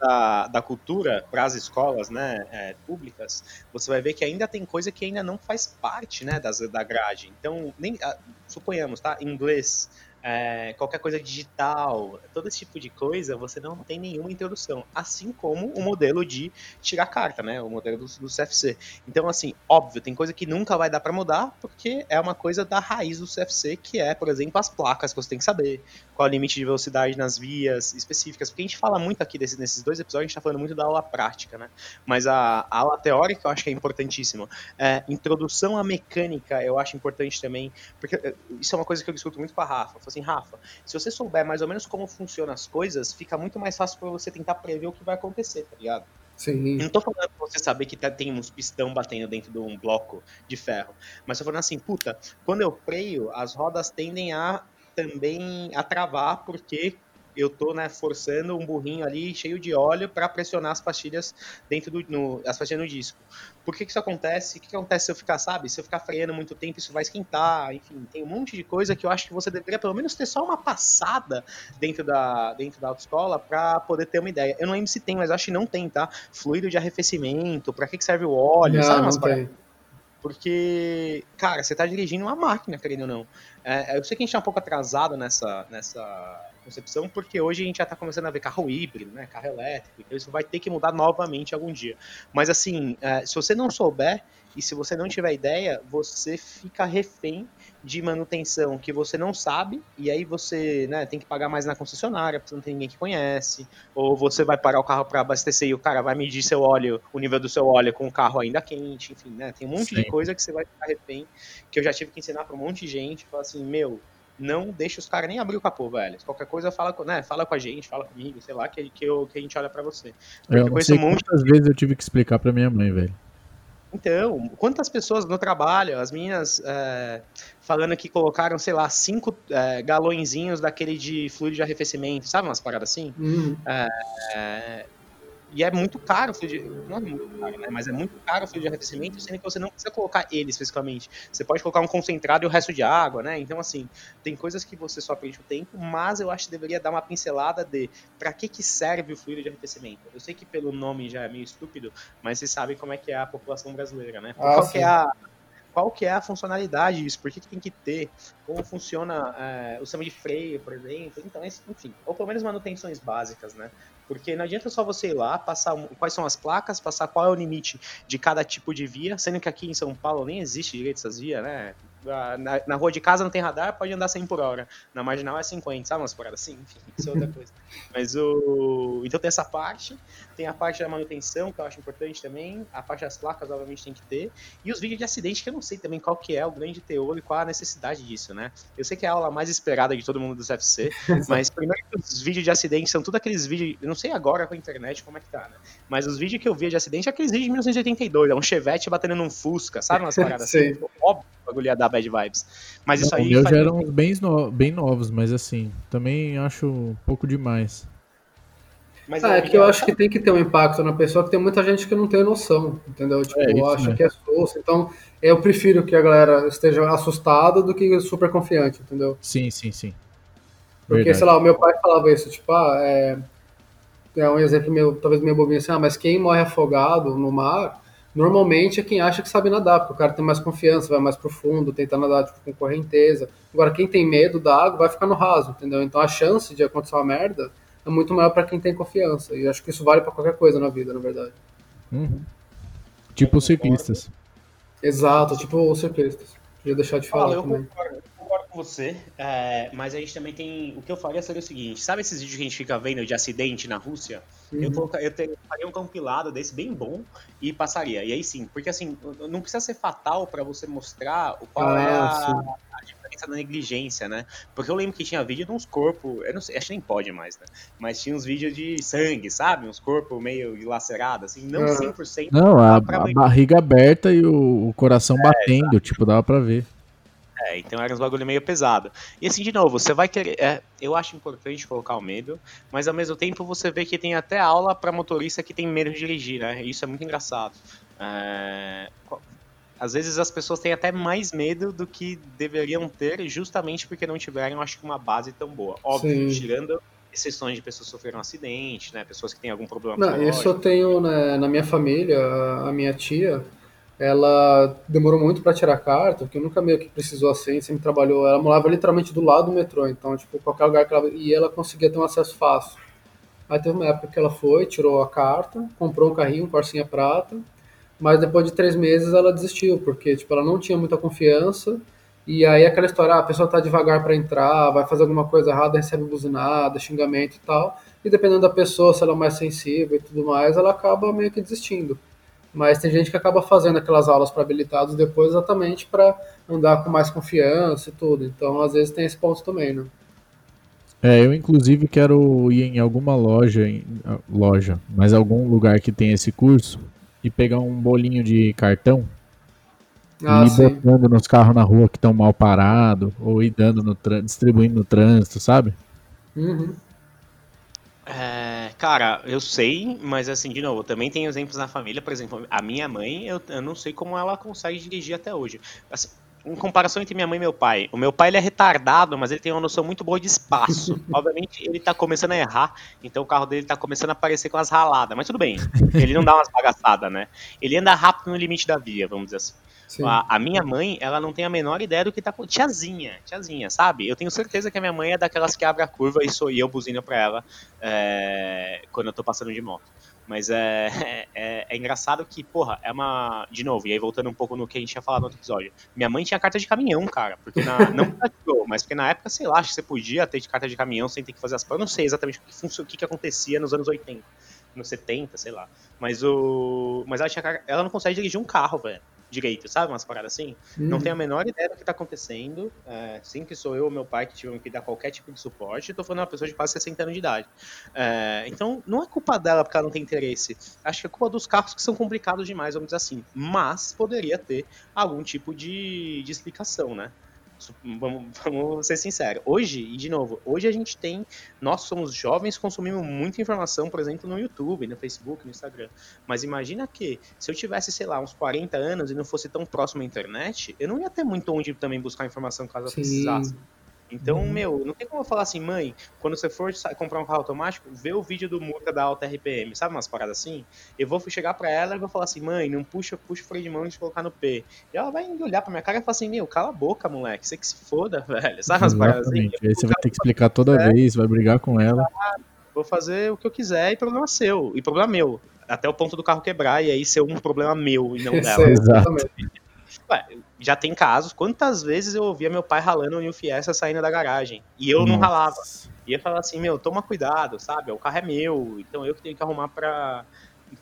da, da cultura para as escolas né, é, públicas, você vai ver que ainda tem coisa que ainda não faz parte né, das, da grade. Então, nem, suponhamos, tá? Inglês, é, qualquer coisa digital, todo esse tipo de coisa, você não tem nenhuma introdução. Assim como o modelo de tirar carta, né? O modelo do, do CFC. Então, assim, óbvio, tem coisa que nunca vai dar para mudar, porque é uma coisa da raiz do CFC, que é, por exemplo, as placas que você tem que saber, qual é o limite de velocidade nas vias específicas. Porque a gente fala muito aqui desse, nesses dois episódios, a gente tá falando muito da aula prática, né? Mas a, a aula teórica eu acho que é importantíssima. É, introdução à mecânica eu acho importante também, porque é, isso é uma coisa que eu discuto muito com a Rafa assim, Rafa, se você souber mais ou menos como funcionam as coisas, fica muito mais fácil para você tentar prever o que vai acontecer, tá ligado? Sim. Não tô falando pra você saber que tá, tem uns pistão batendo dentro de um bloco de ferro. Mas tô falando assim, puta, quando eu freio, as rodas tendem a também a travar, porque eu tô né, forçando um burrinho ali cheio de óleo para pressionar as pastilhas dentro do no, as pastilhas no disco. Por que, que isso acontece? O que, que, acontece se eu ficar, sabe? Se eu ficar freando muito tempo, isso vai esquentar. Enfim, tem um monte de coisa que eu acho que você deveria pelo menos ter só uma passada dentro da, dentro da autoescola para poder ter uma ideia. Eu não lembro se tem, mas acho que não tem, tá? Fluido de arrefecimento, para que, que serve o óleo, não, sabe? Não tem. Porque, cara, você tá dirigindo uma máquina, querendo ou não. É, eu sei que a gente tá um pouco atrasado nessa, nessa concepção, porque hoje a gente já está começando a ver carro híbrido, né, carro elétrico, então isso vai ter que mudar novamente algum dia. Mas assim, é, se você não souber e se você não tiver ideia, você fica refém de manutenção que você não sabe, e aí você né, tem que pagar mais na concessionária, porque não tem ninguém que conhece, ou você vai parar o carro para abastecer e o cara vai medir seu óleo, o nível do seu óleo com o carro ainda quente, enfim, né, tem um monte Sim. de coisa que você vai ficar refém, que eu já tive que ensinar para um monte de gente, falar assim, meu, não deixa os caras nem abrir o capô, velho. Qualquer coisa fala com, né, fala com a gente, fala comigo, sei lá, que, que, eu, que a gente olha para você. Porque eu não sei um monte... quantas vezes eu tive que explicar para minha mãe, velho. Então, quantas pessoas no trabalho, as meninas é, falando que colocaram, sei lá, cinco é, galõezinhos daquele de fluido de arrefecimento, sabe umas paradas assim? Uhum. É, e é muito caro o fluido de, não é muito caro, né, mas é muito caro o fluido de arrefecimento, sendo que você não precisa colocar ele especificamente. Você pode colocar um concentrado e o resto de água, né? Então, assim, tem coisas que você só aprende o tempo, mas eu acho que deveria dar uma pincelada de para que que serve o fluido de arrefecimento. Eu sei que pelo nome já é meio estúpido, mas vocês sabem como é que é a população brasileira, né? Ah, Qual que é a qual que é a funcionalidade disso, por que, que tem que ter, como funciona é, o sistema de freio, por exemplo, então, enfim, ou pelo menos manutenções básicas, né? Porque não adianta só você ir lá, passar quais são as placas, passar qual é o limite de cada tipo de via, sendo que aqui em São Paulo nem existe direito essas vias, né? Na, na, rua de casa não tem radar, pode andar 100 por hora. Na marginal é 50, sabe umas paradas assim? Enfim, isso é outra coisa. Mas o. Então tem essa parte, tem a parte da manutenção, que eu acho importante também, a parte das placas, obviamente, tem que ter, e os vídeos de acidente, que eu não sei também qual que é o grande teor e qual a necessidade disso, né? Eu sei que é a aula mais esperada de todo mundo do CFC, mas primeiro que os vídeos de acidente são tudo aqueles vídeos, eu não sei agora com a internet como é que tá, né? Mas os vídeos que eu via de acidente é aqueles vídeos de 1982, é um chevette batendo num Fusca, sabe umas paradas assim? Óbvio bagulho ia dar bad vibes. Mas isso Não, aí. faz já eram muito bem, no- bem novos, mas assim, também acho um pouco demais. Mas Ah, é que eu acho que tem que ter um impacto na pessoa, que tem muita gente que não tem noção, entendeu? Tipo, É, isso, acha né? que é susto. Então, eu prefiro que a galera esteja assustada do que super confiante, entendeu? Sim, sim, sim. Porque, Verdade. sei lá, o meu pai falava isso, tipo, ah, é, é um exemplo meu, talvez meio bobinho assim, ah, mas quem morre afogado no mar, normalmente é quem acha que sabe nadar, porque o cara tem mais confiança, vai mais profundo, tenta nadar tipo, com correnteza. Agora, quem tem medo da água vai ficar no raso, entendeu? Então a chance de acontecer uma merda é muito maior para quem tem confiança. E eu acho que isso vale para qualquer coisa na vida, na verdade. Uhum. Tipo os ciclistas. Exato, tipo os ciclistas. Podia deixar de falar Fala, eu também. concordo, você, é, mas a gente também tem. O que eu faria seria o seguinte: sabe esses vídeos que a gente fica vendo de acidente na Rússia? Eu, Uhum. coloca- eu te- faria um compilado desse bem bom e passaria. E aí sim, porque assim, não precisa ser fatal pra você mostrar o qual Ah, é a, a diferença da negligência, né? Porque eu lembro que tinha vídeo de uns corpos, eu não sei, acho que nem pode mais, né? Mas tinha uns vídeos de sangue, sabe? Uns corpos meio dilacerados, assim, não Aham. 100%. Não, a, a barriga aberta e o, o coração batendo, tipo, dava pra ver. É, então era uns bagulho meio pesado. E assim, de novo, você vai querer. é, eu acho importante colocar o medo, mas ao mesmo tempo você vê que tem até aula pra motorista que tem medo de dirigir, né? Isso é muito engraçado. É, às vezes as pessoas têm até mais medo do que deveriam ter, justamente porque não tiveram, acho que, uma base tão boa. Óbvio, Sim. tirando exceções de pessoas que sofreram um acidente, né? Pessoas que têm algum problema Não, eu tenho né, na minha família, a minha tia, ela demorou muito para tirar carta, porque nunca meio que precisou assim, sempre trabalhou, ela morava literalmente do lado do metrô, então, tipo, qualquer lugar que ela ia, ela conseguia ter um acesso fácil. Aí teve uma época que ela foi, tirou a carta, comprou um carrinho, um Corsinha prata, mas depois de três meses ela desistiu, porque, tipo, ela não tinha muita confiança, e aí aquela história, ah, a pessoa tá devagar para entrar, vai fazer alguma coisa errada, recebe buzinada, xingamento e tal, e dependendo da pessoa, se ela é mais sensível e tudo mais, ela acaba meio que desistindo. Mas tem gente que acaba fazendo aquelas aulas para habilitados depois exatamente para andar com mais confiança e tudo. Então, às vezes tem esse ponto também, né? É, eu inclusive quero ir em alguma loja, em- ah, loja, mas algum lugar que tenha esse curso e pegar um bolinho de cartão Ah, e ir sim. botando nos carros na rua que estão mal parados, ou ir dando no distribuindo no trânsito, sabe? Uhum. É, cara, eu sei, mas assim, de novo, também tem exemplos na família, por exemplo, a minha mãe, eu, eu não sei como ela consegue dirigir até hoje. Assim, em comparação entre minha mãe e meu pai, o meu pai ele é retardado, mas ele tem uma noção muito boa de espaço. Obviamente, ele tá começando a errar, então o carro dele tá começando a aparecer com as raladas, mas tudo bem, ele não dá umas bagaçadas, né? Ele anda rápido no limite da via, vamos dizer assim. A, a minha mãe, ela não tem a menor ideia do que tá com. Tiazinha, tiazinha, sabe? Eu tenho certeza que a minha mãe é daquelas que abre a curva e sou eu buzino pra ela é, quando eu tô passando de moto. Mas é, é, é engraçado que, porra, é uma. De novo, e aí voltando um pouco no que a gente tinha falado no outro episódio. Minha mãe tinha carta de caminhão, cara. Porque na, não tirou, mas porque na época, sei lá, acho que você podia ter de carta de caminhão sem ter que fazer as provas. Eu não sei exatamente o que, funcio- o que, que acontecia nos anos 80, nos 70, sei lá. Mas o. Mas ela, tinha, ela não consegue dirigir um carro, velho. Direito, sabe? Umas paradas assim. Não Uhum. tenho a menor ideia do que tá acontecendo. É, sempre sou eu ou meu pai que tivemos que dar qualquer tipo de suporte. Tô falando de uma pessoa de quase 60 anos de idade. É, então, não é culpa dela porque ela não tem interesse. Acho que é culpa dos carros que são complicados demais, vamos dizer assim. Mas poderia ter algum tipo de, de explicação, né? Vamos, vamos ser sinceros. Hoje, e de novo, hoje a gente tem. Nós somos jovens, consumimos muita informação, por exemplo, no YouTube, no Facebook, no Instagram. Mas imagina que, se eu tivesse, sei lá, uns 40 anos e não fosse tão próximo à internet, eu não ia ter muito onde também buscar informação caso eu precisasse. Então, Uhum. meu, não tem como eu falar assim, mãe, quando você for comprar um carro automático, vê o vídeo do multa da alta RPM, sabe umas paradas assim? Eu vou chegar pra ela e vou falar assim, mãe, não puxa, puxa o freio de mão e colocar no P. E ela vai olhar pra minha cara e falar assim, meu, cala a boca, moleque, você que se foda, velho. Sabe umas paradas assim? Exatamente. Aí você vai ter que explicar toda vez, vai brigar com ela. Vou fazer o que eu quiser e problema seu. E problema meu. Até o ponto do carro quebrar e aí ser um problema meu e não dela. Exato. Ué, já tem casos. Quantas vezes eu ouvia meu pai ralando o New Fiesta saindo da garagem? E eu não Nossa. ralava. Ia falar assim, meu, toma cuidado, sabe? O carro é meu, então eu que tenho que arrumar pra,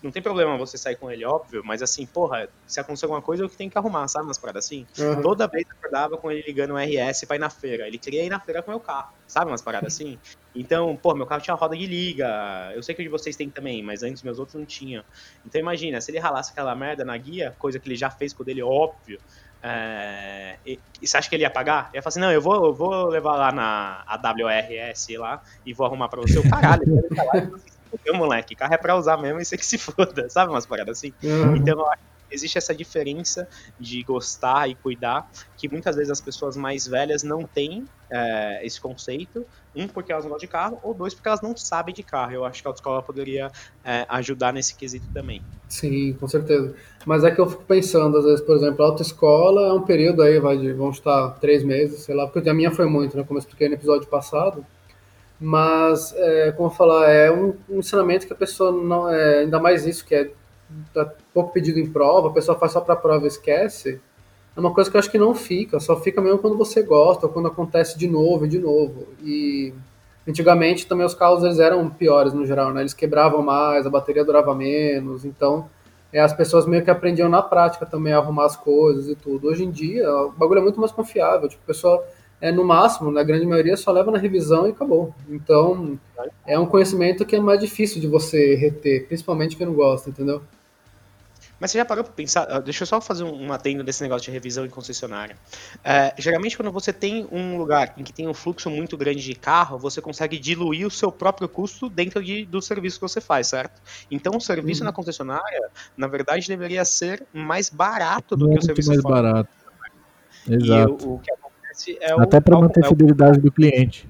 não tem problema você sair com ele, óbvio, mas assim, porra, se acontecer alguma coisa, eu que tenho que arrumar, sabe? Umas paradas assim. Uhum. Toda vez eu acordava com ele ligando o RS pra ir na feira. Ele queria ir na feira com o meu carro, sabe? Umas paradas assim. Então, pô, meu carro tinha roda de liga. Eu sei que o de vocês tem também, mas antes meus outros não tinham. Então imagina, se ele ralasse aquela merda na guia, coisa que ele já fez com o dele, óbvio. É, e, e, você acha que ele ia pagar? Ele ia falar assim, não, eu vou, eu vou levar lá na AWRS lá e vou arrumar pra você. O caralho, ele meu moleque, carro é pra usar mesmo e você que se foda, sabe? Umas paradas assim. Uhum. Então eu acho que existe essa diferença de gostar e cuidar, que muitas vezes as pessoas mais velhas não têm é, esse conceito. Um, porque elas não gostam de carro, ou dois, porque elas não sabem de carro. Eu acho que a autoescola poderia é, ajudar nesse quesito também. Sim, com certeza. Mas é que eu fico pensando, às vezes, por exemplo, a autoescola é um período aí, vai de, vamos estar três meses, sei lá, porque a minha foi muito, né? Como eu expliquei no episódio passado mas é, como eu falar é um, um, ensinamento que a pessoa não é ainda mais isso que é tá pouco pedido em prova a pessoa faz só para prova e esquece é uma coisa que eu acho que não fica só fica mesmo quando você gosta ou quando acontece de novo e de novo. E antigamente também os carros eles eram piores no geral né? Eles quebravam mais a bateria durava menos então é, as pessoas meio que aprendiam na prática também a arrumar as coisas e tudo. Hoje em dia o bagulho é muito mais confiável tipo a pessoa é, no máximo, na grande maioria, só leva na revisão e acabou. Então, é um conhecimento que é mais difícil de você reter, principalmente quem não gosta, entendeu? Mas você já parou para pensar? Ah, deixa eu só fazer um atendo desse negócio de revisão em concessionária. É, geralmente, quando você tem um lugar em que tem um fluxo muito grande de carro, você consegue diluir o seu próprio custo dentro de, do serviço que você faz, certo? Então, o serviço uhum. na concessionária, na verdade, deveria ser mais barato do muito que o serviço mais fora. barato. Exato. E o, o que é o. Até para manter a fidelidade do cliente.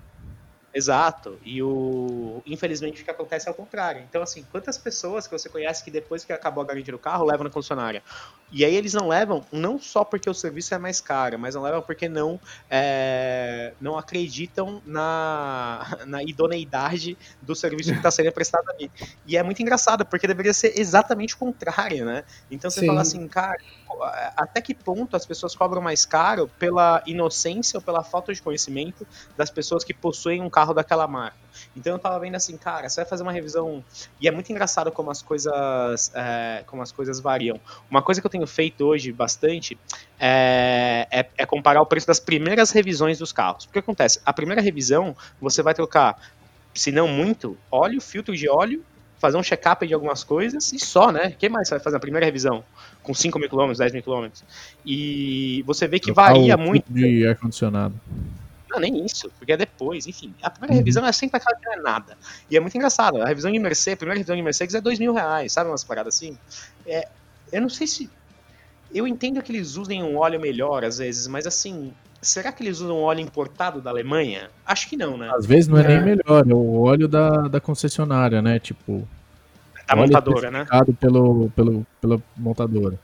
Exato. E o. Infelizmente o que acontece é o contrário. Então, assim, quantas pessoas que você conhece que depois que acabou a garantia do carro levam na concessionária? E aí eles não levam, não só porque o serviço é mais caro, mas não levam porque não, é, não acreditam na, na idoneidade do serviço que está sendo prestado ali. E é muito engraçado, porque deveria ser exatamente o contrário, né? Então você Sim. fala assim, cara, até que ponto as pessoas cobram mais caro pela inocência ou pela falta de conhecimento das pessoas que possuem um carro daquela marca. Então eu tava vendo assim, cara, você vai fazer uma revisão e é muito engraçado como as coisas, é, como as coisas variam. Uma coisa que eu tenho feito hoje bastante é, é, é comparar o preço das primeiras revisões dos carros. O que acontece? A primeira revisão você vai trocar, se não muito, óleo, filtro de óleo fazer um check-up de algumas coisas e só, né? Quem mais vai fazer a primeira revisão? Com 5 mil quilômetros, 10 mil quilômetros. E você vê que varia muito. De ar-condicionado. Não, nem isso, porque é depois, enfim. A primeira uhum. revisão é sempre aquela que não é nada. E é muito engraçado. A revisão de Mercedes, a primeira revisão de Mercedes é 2 mil reais, sabe? Umas paradas assim. É, eu não sei se. Eu entendo que eles usem um óleo melhor às vezes, mas assim, será que eles usam óleo importado da Alemanha? Acho que não, né? Às vezes não é, é. nem melhor, é o óleo da, da concessionária, né? Tipo. Da montadora, né? Pelo, pelo, pela montadora.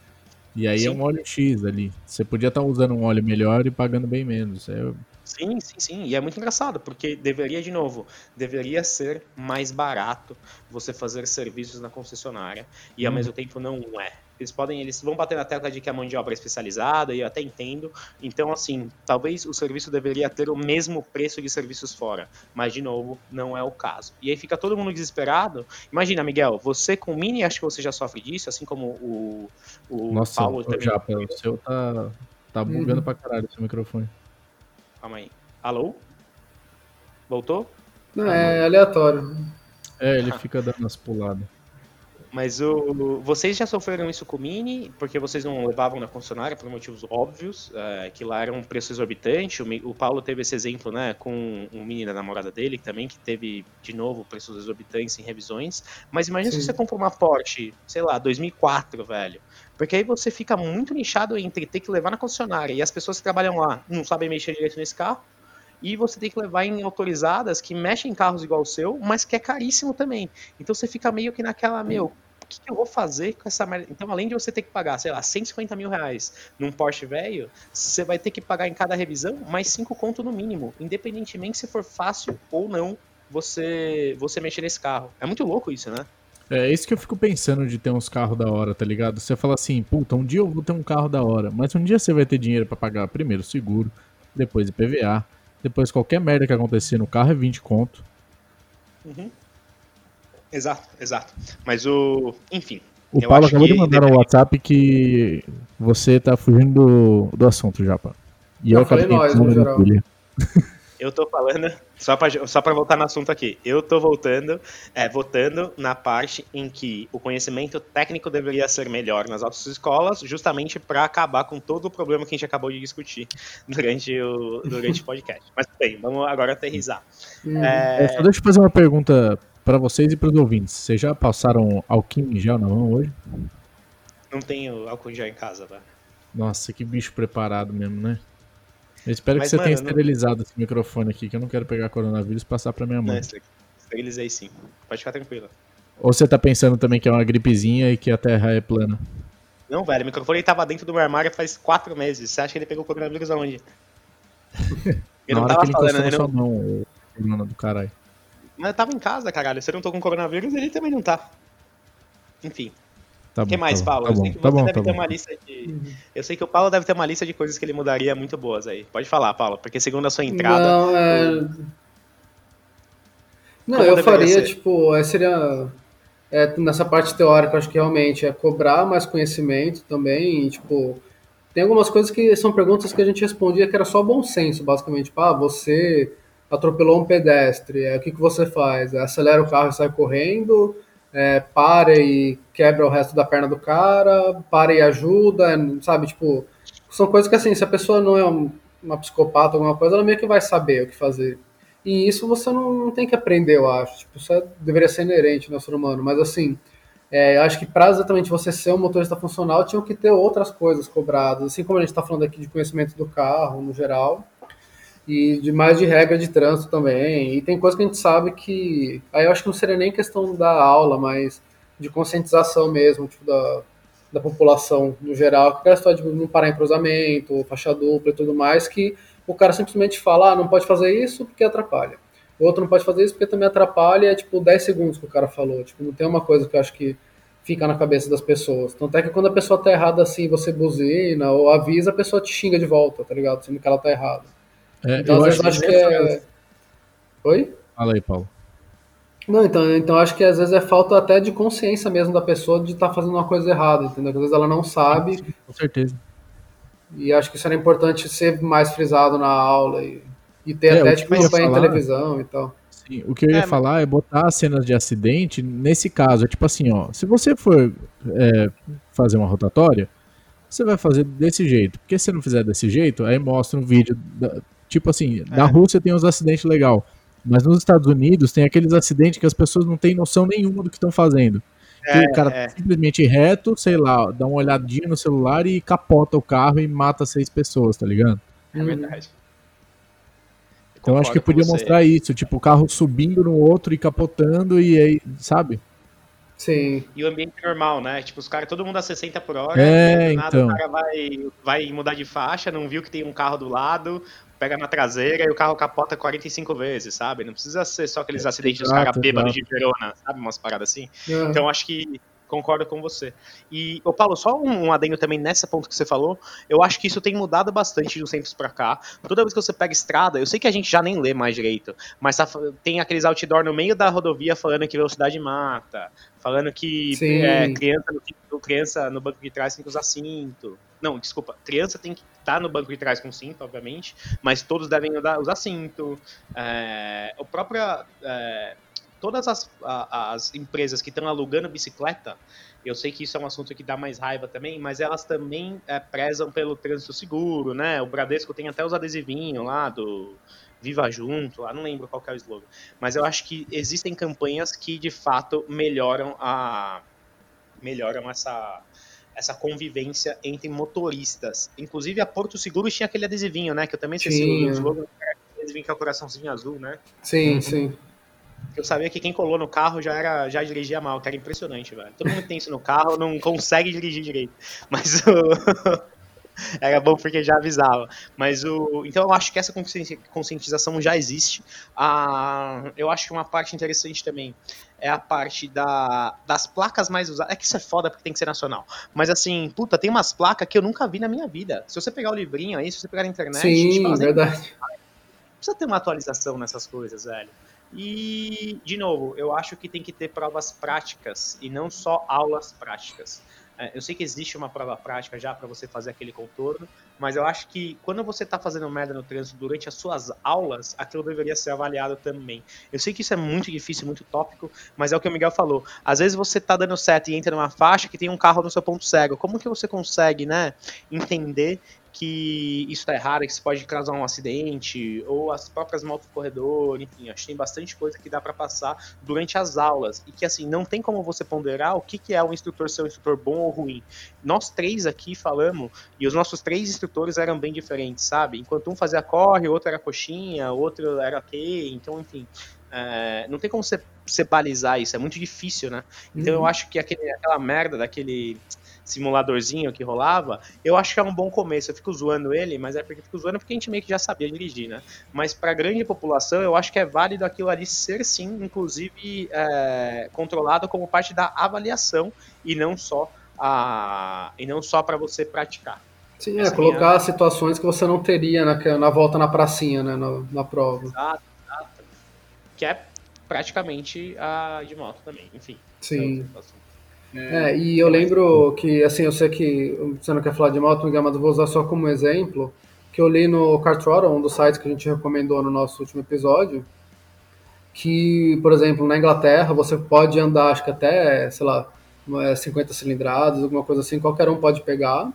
E aí Sim. é um óleo X ali. Você podia estar usando um óleo melhor e pagando bem menos. É... Sim, sim, sim. E é muito engraçado, porque deveria, de novo, deveria ser mais barato você fazer serviços na concessionária. E ao hum. mesmo tempo não é. Eles podem, eles vão bater na tecla de que a mão de obra é especializada, e eu até entendo. Então, assim, talvez o serviço deveria ter o mesmo preço de serviços fora. Mas, de novo, não é o caso. E aí fica todo mundo desesperado. Imagina, Miguel, você com o Mini, acho que você já sofre disso, assim como o, o Nossa, Paulo também. Já, o seu tá, tá bugando uhum. pra caralho o seu microfone. Calma aí. Alô? Voltou? Não, é aleatório. É, ele fica dando umas puladas. Mas o, vocês já sofreram isso com o Mini, porque vocês não levavam na concessionária por motivos óbvios, é, que lá era um preço exorbitante. O, o, Paulo teve esse exemplo né, com o Mini da namorada dele também, que teve, de novo, preços exorbitantes em revisões. Mas imagina Sim. se você compra uma Porsche, sei lá, 2004, velho. Porque aí você fica muito nichado entre ter que levar na concessionária e as pessoas que trabalham lá não sabem mexer direito nesse carro, e você tem que levar em autorizadas que mexem em carros igual o seu, mas que é caríssimo também. Então você fica meio que naquela, meu, o que, que eu vou fazer com essa merda? Então, além de você ter que pagar, sei lá, 150 mil reais num Porsche velho, você vai ter que pagar em cada revisão mais 5 conto no mínimo, independentemente se for fácil ou não você, você mexer nesse carro. É muito louco isso, né? É isso que eu fico pensando de ter uns carros da hora, tá ligado? Você fala assim, puta, um dia eu vou ter um carro da hora, mas um dia você vai ter dinheiro para pagar primeiro seguro, depois PVA, depois qualquer merda que acontecer no carro é 20 conto. Uhum. Exato, exato. Mas o. Enfim. O Paulo acabou de mandar no WhatsApp que você tá fugindo do, do assunto já, pá. E eu, eu acabei nós, no geral. Eu tô falando, só pra, só pra voltar no assunto aqui, eu tô voltando, é, votando na parte em que o conhecimento técnico deveria ser melhor nas autoescolas, justamente para acabar com todo o problema que a gente acabou de discutir durante o, durante o podcast. Mas bem, vamos agora aterrizar. Hum. É... Só deixa eu fazer uma pergunta para vocês e para os ouvintes. Vocês já passaram álcool em gel na mão hoje? Não tenho álcool em gel em casa, velho. Nossa, que bicho preparado mesmo, né? Eu espero Mas, que você mano, tenha esterilizado não... esse microfone aqui, que eu não quero pegar coronavírus e passar pra minha mãe. Não, esterilizei sim. Pode ficar tranquilo. Ou você tá pensando também que é uma gripezinha e que a Terra é plana? Não, velho, o microfone tava dentro do meu armário faz quatro meses. Você acha que ele pegou o coronavírus aonde? Eu não tava falando, né? Não... Mão, do caralho. Mas eu tava em casa, caralho. Se eu não tô com coronavírus, ele também não tá. Enfim. Tá o que mais, tá Paulo? Tá eu sei que tá você bom, deve tá ter bom. uma lista de. Uhum. Eu sei que o Paulo deve ter uma lista de coisas que ele mudaria muito boas aí. Pode falar, Paulo, porque segundo a sua entrada. Não, é. Não, eu faria, ser? tipo, seria. É, nessa parte teórica, acho que realmente é cobrar mais conhecimento também. E, tipo, tem algumas coisas que são perguntas que a gente respondia que era só bom senso, basicamente. Tipo, ah, você atropelou um pedestre, é, o que, que você faz? Acelera o carro e sai correndo? É, para e quebra o resto da perna do cara, para e ajuda, sabe? Tipo, são coisas que assim, se a pessoa não é um, uma psicopata, alguma coisa, ela meio que vai saber o que fazer. E isso você não, não tem que aprender, eu acho. Tipo, isso é, deveria ser inerente no ser humano. Mas assim, é, eu acho que para exatamente você ser um motorista funcional, tinham que ter outras coisas cobradas. Assim como a gente está falando aqui de conhecimento do carro, no geral, e de mais de regra de trânsito também. E tem coisa que a gente sabe que. Aí eu acho que não seria nem questão da aula, mas de conscientização mesmo, tipo, da, da população no geral, que a história de não parar em cruzamento, faixa dupla e tudo mais, que o cara simplesmente fala, ah, não pode fazer isso porque atrapalha. O outro não pode fazer isso porque também atrapalha, é tipo 10 segundos que o cara falou. Tipo, não tem uma coisa que eu acho que fica na cabeça das pessoas. Tanto é que quando a pessoa tá errada assim, você buzina ou avisa, a pessoa te xinga de volta, tá ligado? Sendo que ela tá errada. É, então, eu acho, acho que é... Oi? Fala aí, Paulo. Não, então, então acho que às vezes é falta até de consciência mesmo da pessoa de estar tá fazendo uma coisa errada, entendeu? Às vezes ela não sabe. Com certeza. E acho que isso era importante ser mais frisado na aula e, e ter é, até tipo em televisão e tal. Sim, o que eu ia é, falar mas... é botar as cenas de acidente nesse caso. É tipo assim, ó, se você for é, fazer uma rotatória, você vai fazer desse jeito. Porque se não fizer desse jeito, aí mostra um vídeo da, Tipo assim, é. na Rússia tem uns acidentes legal, mas nos Estados Unidos tem aqueles acidentes que as pessoas não têm noção nenhuma do que estão fazendo. É, o cara é. simplesmente reto, sei lá, dá uma olhadinha no celular e capota o carro e mata seis pessoas, tá ligado? É verdade. Então acho que podia mostrar isso, tipo, o carro subindo no outro e capotando e aí, sabe? Sim. E o ambiente normal, né? Tipo, os caras, todo mundo a 60 por hora, é, nada, então. o cara vai, vai mudar de faixa, não viu que tem um carro do lado, pega na traseira e o carro capota 45 vezes, sabe? Não precisa ser só aqueles acidentes dos caras bêbados de Verona, sabe? Umas paradas assim. Uhum. Então acho que concordo com você. E, ô Paulo, só um, um adendo também nessa ponto que você falou, eu acho que isso tem mudado bastante de uns tempos pra cá. Toda vez que você pega estrada, eu sei que a gente já nem lê mais direito, mas tá, tem aqueles outdoor no meio da rodovia falando que velocidade mata, falando que é, criança, no, criança no banco de trás tem que usar cinto. Não, desculpa. Criança tem que estar tá no banco de trás com cinto, obviamente, mas todos devem usar, usar cinto. É, o próprio. É, todas as, as empresas que estão alugando bicicleta, eu sei que isso é um assunto que dá mais raiva também, mas elas também é, prezam pelo trânsito seguro, né? O Bradesco tem até os adesivinhos lá do Viva Junto, lá não lembro qual é o slogan. Mas eu acho que existem campanhas que de fato melhoram a melhoram essa essa convivência entre motoristas. Inclusive a Porto Seguro tinha aquele adesivinho, né? Que eu também esqueci o slogan, adesivinho que é o coraçãozinho azul, né? Sim, sim. Eu sabia que quem colou no carro já era já dirigia mal, que era impressionante, velho. Todo mundo tem isso no carro não consegue dirigir direito. Mas o era bom porque já avisava. Mas o. Então eu acho que essa conscientização já existe. Ah, eu acho que uma parte interessante também é a parte da, das placas mais usadas. É que isso é foda porque tem que ser nacional. Mas assim, puta, tem umas placas que eu nunca vi na minha vida. Se você pegar o livrinho aí, se você pegar na internet. Sim, fala, verdade. Precisa ter uma atualização nessas coisas, velho. E, de novo, eu acho que tem que ter provas práticas e não só aulas práticas. É, eu sei que existe uma prova prática já para você fazer aquele contorno, mas eu acho que quando você está fazendo merda no trânsito durante as suas aulas, aquilo deveria ser avaliado também. Eu sei que isso é muito difícil, muito tópico, mas é o que o Miguel falou. Às vezes você está dando certo e entra numa faixa que tem um carro no seu ponto cego. Como que você consegue, né, entender que isso está errado, que isso pode causar um acidente, ou as próprias motos do corredor, enfim, acho que tem bastante coisa que dá para passar durante as aulas, e que assim, não tem como você ponderar o que, que é um instrutor ser um instrutor bom ou ruim. Nós três aqui falamos, e os nossos três instrutores eram bem diferentes, sabe? Enquanto um fazia corre, outro era coxinha, outro era ok, então enfim, é, não tem como você, você balizar isso, é muito difícil, né? Então uhum. eu acho que aquele, aquela merda daquele simuladorzinho que rolava, eu acho que é um bom começo. Eu fico zoando ele, mas é porque eu fico zoando porque a gente meio que já sabia dirigir, né? Mas para a grande população, eu acho que é válido aquilo ali ser sim, inclusive é, controlado como parte da avaliação e não só a e não só para você praticar. Sim, é, colocar minha... situações que você não teria na, na volta na pracinha, né, na, na prova. Exato, exato. Que é praticamente a de moto também, enfim. Sim. É, e eu lembro que, assim, eu sei que você não quer falar de moto, Miguel, mas eu vou usar só como exemplo, que eu li no Cartrottle, um dos sites que a gente recomendou no nosso último episódio, que, por exemplo, na Inglaterra você pode andar, acho que até, sei lá, 50 cilindradas, alguma coisa assim, qualquer um pode pegar.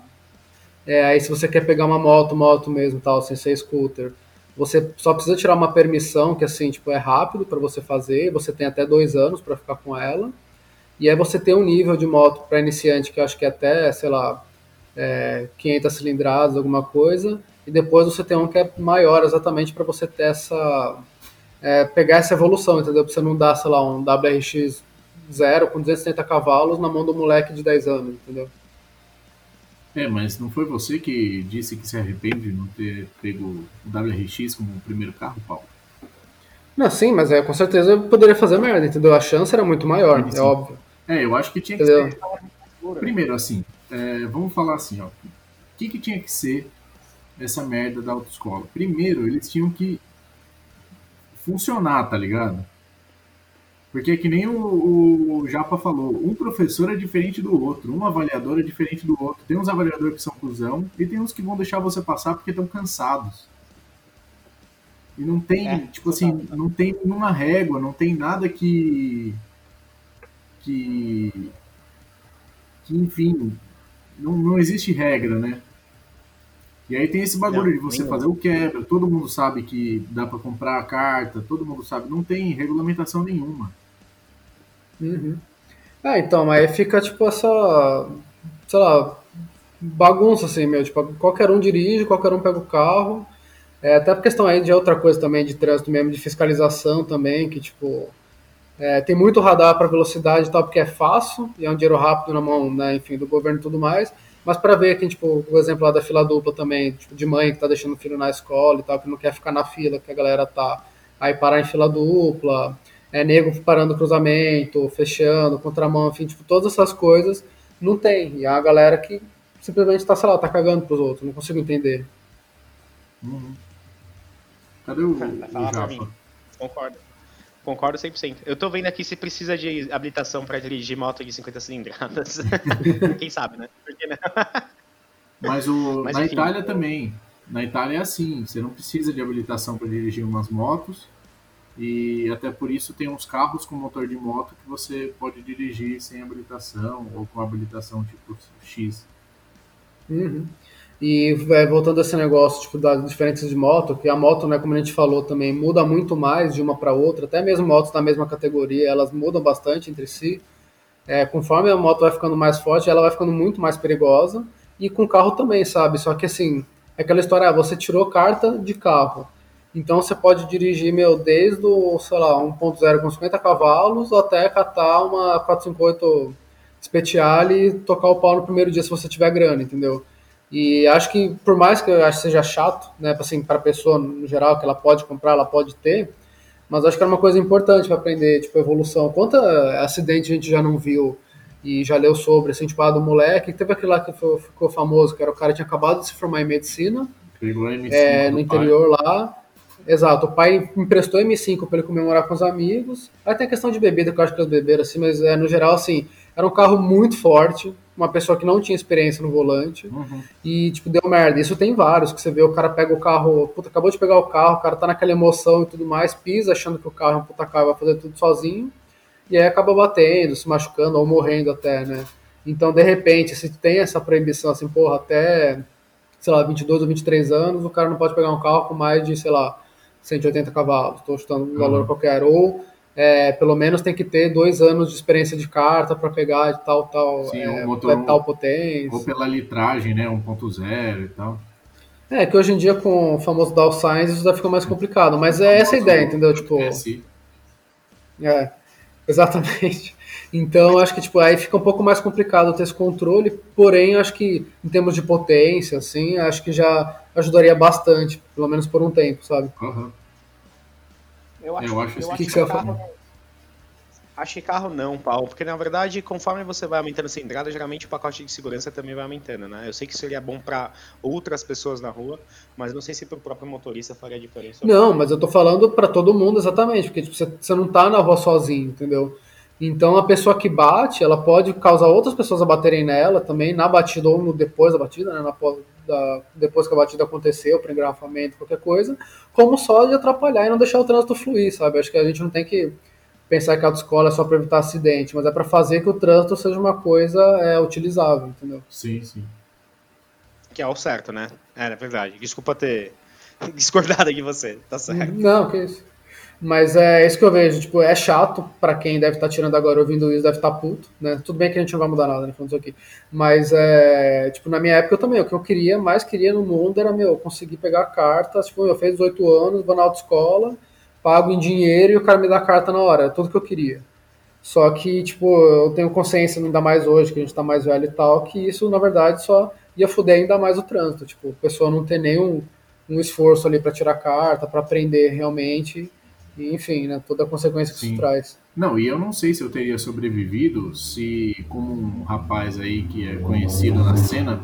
É, aí se você quer pegar uma moto, moto mesmo, tal, sem ser scooter, você só precisa tirar uma permissão que, assim, tipo, é rápido para você fazer, você tem até dois anos para ficar com ela. E aí você tem um nível de moto para iniciante que eu acho que é até, sei lá, é, 500 cilindradas, alguma coisa, e depois você tem um que é maior exatamente para você ter essa. É, pegar essa evolução, entendeu? Pra você não dar, sei lá, um WRX zero com 270 cavalos na mão do moleque de 10 anos, entendeu? É, mas não foi você que disse que se arrepende de não ter pego o WRX como o primeiro carro, Paulo? Não, sim, mas é, com certeza eu poderia fazer merda, entendeu? A chance era muito maior, sim, é sim. óbvio. É, eu acho que tinha que Entendeu? ser. Primeiro, assim, é, vamos falar assim, ó. O que, que tinha que ser essa merda da autoescola? Primeiro, eles tinham que funcionar, tá ligado? Porque é que nem o, o, Japa falou, um professor é diferente do outro, um avaliador é diferente do outro. Tem uns avaliadores que são cuzão e tem uns que vão deixar você passar porque estão cansados. E não tem, é, tipo assim, não tem nenhuma régua, não tem nada que que, que enfim, não, não existe regra, né? E aí tem esse bagulho não, de você fazer o quebra, todo mundo sabe que dá para comprar a carta, todo mundo sabe, não tem regulamentação nenhuma. Uhum. É, então, mas fica tipo essa, sei lá, bagunça assim, meu, tipo, qualquer um dirige, qualquer um pega o carro, é, até por questão aí de outra coisa também, de trânsito mesmo, de fiscalização também, que tipo, é, tem muito radar para velocidade e tal, porque é fácil e é um dinheiro rápido na mão, né, enfim, do governo e tudo mais. Mas para ver aqui, tipo, o exemplo lá da fila dupla também, tipo, de mãe que tá deixando o filho na escola e tal, que não quer ficar na fila que a galera tá. Aí parar em fila dupla, é nego parando cruzamento, fechando, contramão, enfim, tipo, todas essas coisas não tem. E é uma galera que simplesmente tá, sei lá, tá cagando pros outros, não consigo entender. Uhum. Cadê o, o Japa? Concordo. Concordo 100%. Eu tô vendo aqui se precisa de habilitação para dirigir moto de 50 cilindradas. Quem sabe, né? Mas, o, Mas, na enfim, Itália também. Na Itália é assim, você não precisa de habilitação para dirigir umas motos. E até por isso tem uns carros com motor de moto que você pode dirigir sem habilitação ou com habilitação tipo X. Uhum. E é, voltando a esse negócio tipo, das diferenças de moto, que a moto, né, como a gente falou também, muda muito mais de uma para outra, até mesmo motos da mesma categoria, elas mudam bastante entre si. É, conforme a moto vai ficando mais forte, ela vai ficando muito mais perigosa. E com o carro também, sabe? Só que assim, é aquela história, ah, você tirou carta de carro. Então você pode dirigir, meu, desde o, sei lá, 1.0 com 50 cavalos até catar uma 458 Speciale e tocar o pau no primeiro dia se você tiver grana, entendeu? E acho que, por mais que eu acho que seja chato, né, assim, para a pessoa no geral, que ela pode comprar, ela pode ter, mas acho que é uma coisa importante para aprender, tipo, evolução. Quanto acidente a gente já não viu e já leu sobre, assim, tipo, a do moleque, teve aquele lá que foi, ficou famoso, que era o cara que tinha acabado de se formar em medicina, medicina é, no interior pai. lá, exato. O pai emprestou M5 para ele comemorar com os amigos. Aí tem a questão de bebida, que eu acho que eles beberam assim, mas é, no geral, assim, era um carro muito forte, uma pessoa que não tinha experiência no volante, Uhum. e, tipo, deu merda. Isso tem vários, que você vê, o cara pega o carro, puta, acabou de pegar o carro, o cara tá naquela emoção e tudo mais, pisa achando que o carro é um puta carro, vai fazer tudo sozinho, e aí acaba batendo, se machucando ou morrendo até, né? Então, de repente, se tem essa proibição, assim, porra, até, sei lá, 22 ou 23 anos, o cara não pode pegar um carro com mais de, sei lá, 180 cavalos, estou chutando um valor Uhum. qualquer, ou é, pelo menos tem que ter dois anos de experiência de carta para pegar de tal, tal, Sim, é, um motor- tal potência. Ou pela litragem, né? 1.0 e tal. É, que hoje em dia com o famoso Dow Science isso já fica mais complicado, mas é essa a ideia, entendeu? Tipo, SI. é, exatamente. Então, acho que tipo, aí fica um pouco mais complicado ter esse controle, porém, acho que em termos de potência, assim, acho que já ajudaria bastante, pelo menos por um tempo, sabe? Aham. Eu Eu acho eu assim. Que que você ia carro, acho que carro não, Paulo, porque na verdade, conforme você vai aumentando a cilindrada, geralmente o pacote de segurança também vai aumentando, né? Eu sei que seria bom para outras pessoas na rua, mas não sei se para o próprio motorista faria diferença. Não, mas eu tô falando pra todo mundo exatamente, porque tipo, você, você não tá na rua sozinho, entendeu? Então a pessoa que bate, ela pode causar outras pessoas a baterem nela também, na batida ou no depois da batida, né? Na, da, depois que a batida aconteceu, para engarrafamento, qualquer coisa, como só de atrapalhar e não deixar o trânsito fluir, sabe? Acho que a gente não tem que pensar que a autoescola é só para evitar acidente, mas é para fazer que o trânsito seja uma coisa é, utilizável, entendeu? Sim, sim. Que é o certo, né? É, é verdade. Desculpa ter discordado de você, tá certo. Não, que isso. Mas é isso que eu vejo, tipo, é chato pra quem deve estar tirando agora ouvindo isso, deve estar puto, né? Tudo bem que a gente não vai mudar nada, né, falando aqui. Mas é, tipo, na minha época eu também, o que eu queria, mais queria no mundo era, meu, conseguir pegar carta, tipo, eu fiz 18 anos, vou na autoescola, pago em dinheiro e o cara me dá a carta na hora, é tudo que eu queria. Só que, tipo, eu tenho consciência, ainda mais hoje, que a gente tá mais velho e tal, que isso, na verdade, só ia foder ainda mais o trânsito. Tipo, a pessoa não ter nenhum um esforço ali pra tirar carta, pra aprender realmente, e, enfim, né, toda a consequência que Sim. isso traz. Não, e eu não sei se eu teria sobrevivido se, como um rapaz aí que é conhecido na cena,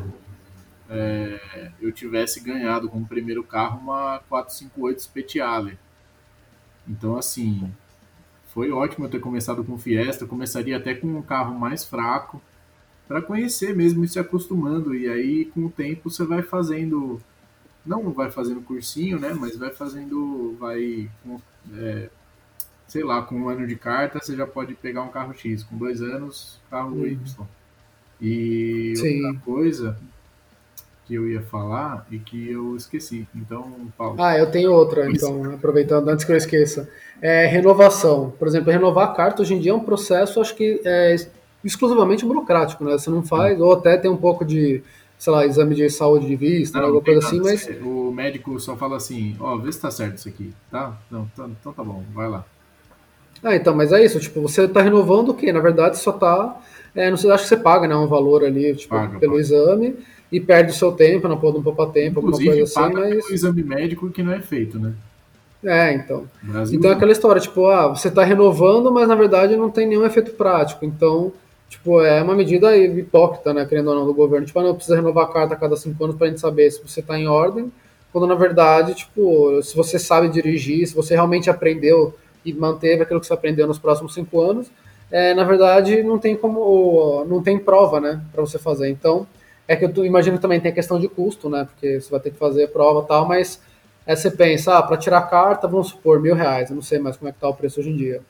é, eu tivesse ganhado como primeiro carro uma 458 Speciale. Então, assim, foi ótimo eu ter começado com Fiesta. Eu começaria até com um carro mais fraco, para conhecer mesmo e se acostumando. E aí, com o tempo, você vai fazendo. Não vai fazendo cursinho, né? Mas vai fazendo. Vai. É, sei lá, com um ano de carta, você já pode pegar um carro X. Com dois anos, carro Uhum. Y. E Sim. outra coisa que eu ia falar e que eu esqueci. Então, Paulo. Ah, eu tenho outra, então, aproveitando, antes que eu esqueça. É renovação. Por exemplo, renovar a carta hoje em dia é um processo, acho que é exclusivamente burocrático, né? Você não faz, ou até tem um pouco de, sei lá, exame de saúde de vista, Não, alguma não coisa assim, mas O médico só fala assim, ó, vê se tá certo isso aqui, tá? Não, tá- então tá bom, vai lá. Ah, então, mas é isso, tipo, você tá renovando o quê? Na verdade, só tá. É, não sei, acho que você paga, né, um valor ali, tipo, Paga, pelo paga. exame, e perde o seu tempo, não pode não poupar tempo, alguma Inclusive, coisa assim, paga mas. pelo exame médico que não é feito, né? É, então. O Brasil Então é aquela história, tipo, ah, você tá renovando, mas na verdade não tem nenhum efeito prático. Então, tipo, é uma medida hipócrita, né, querendo ou não, do governo. Tipo, ah, não, precisa renovar a carta a cada cinco anos pra gente saber se você tá em ordem, quando na verdade, tipo, se você sabe dirigir, se você realmente aprendeu e manteve aquilo que você aprendeu nos próximos cinco anos, é, na verdade não tem como, não tem prova, né, pra você fazer. Então, é que eu imagino que também tem a questão de custo, né, porque você vai ter que fazer a prova e tal, mas Aí você pensa, ah, para tirar a carta, vamos supor, mil reais. Eu não sei mais como é que tá o preço hoje em dia.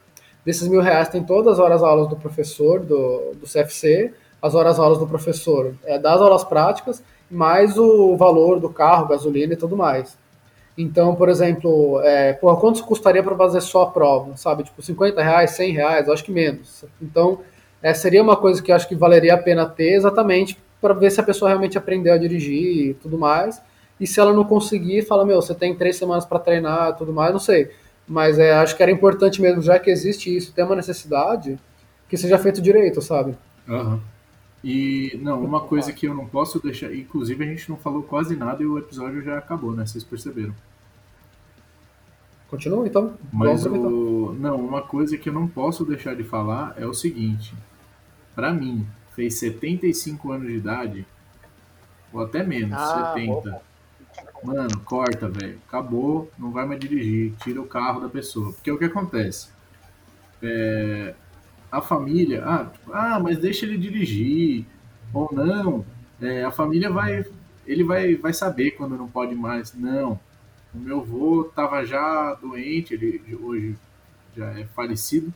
Desses mil reais tem todas as horas aulas do professor, do, do CFC, as horas aulas do professor, é, das aulas práticas, mais o valor do carro, gasolina e tudo mais. Então, por exemplo, é, porra, quanto custaria para fazer só a prova? Sabe, tipo, 50 reais, 100 reais, acho que menos. Então, é, seria uma coisa que acho que valeria a pena ter exatamente para ver se a pessoa realmente aprendeu a dirigir e tudo mais. E se ela não conseguir, fala, meu, você tem três semanas para treinar e tudo mais, não sei. Mas é, acho que era importante mesmo, já que existe isso, tem uma necessidade, que seja feito direito, sabe? Aham. E, não, uma coisa que eu não posso deixar. Inclusive, a gente não falou quase nada e o episódio já acabou, né? Vocês perceberam. Continua então. Mas Vamos aproveitar. o. Não, uma coisa que eu não posso deixar de falar é o seguinte. Pra mim, fez 75 anos de idade, ou até menos, Ah, 70. opa. Mano, corta, velho. Acabou, não vai mais dirigir. Tira o carro da pessoa. Porque o que acontece? É, a família. Ah, ah, mas deixa ele dirigir. Ou não. É, a família vai. Ele vai, vai saber quando não pode mais. Não. O meu avô estava já doente, ele hoje já é falecido,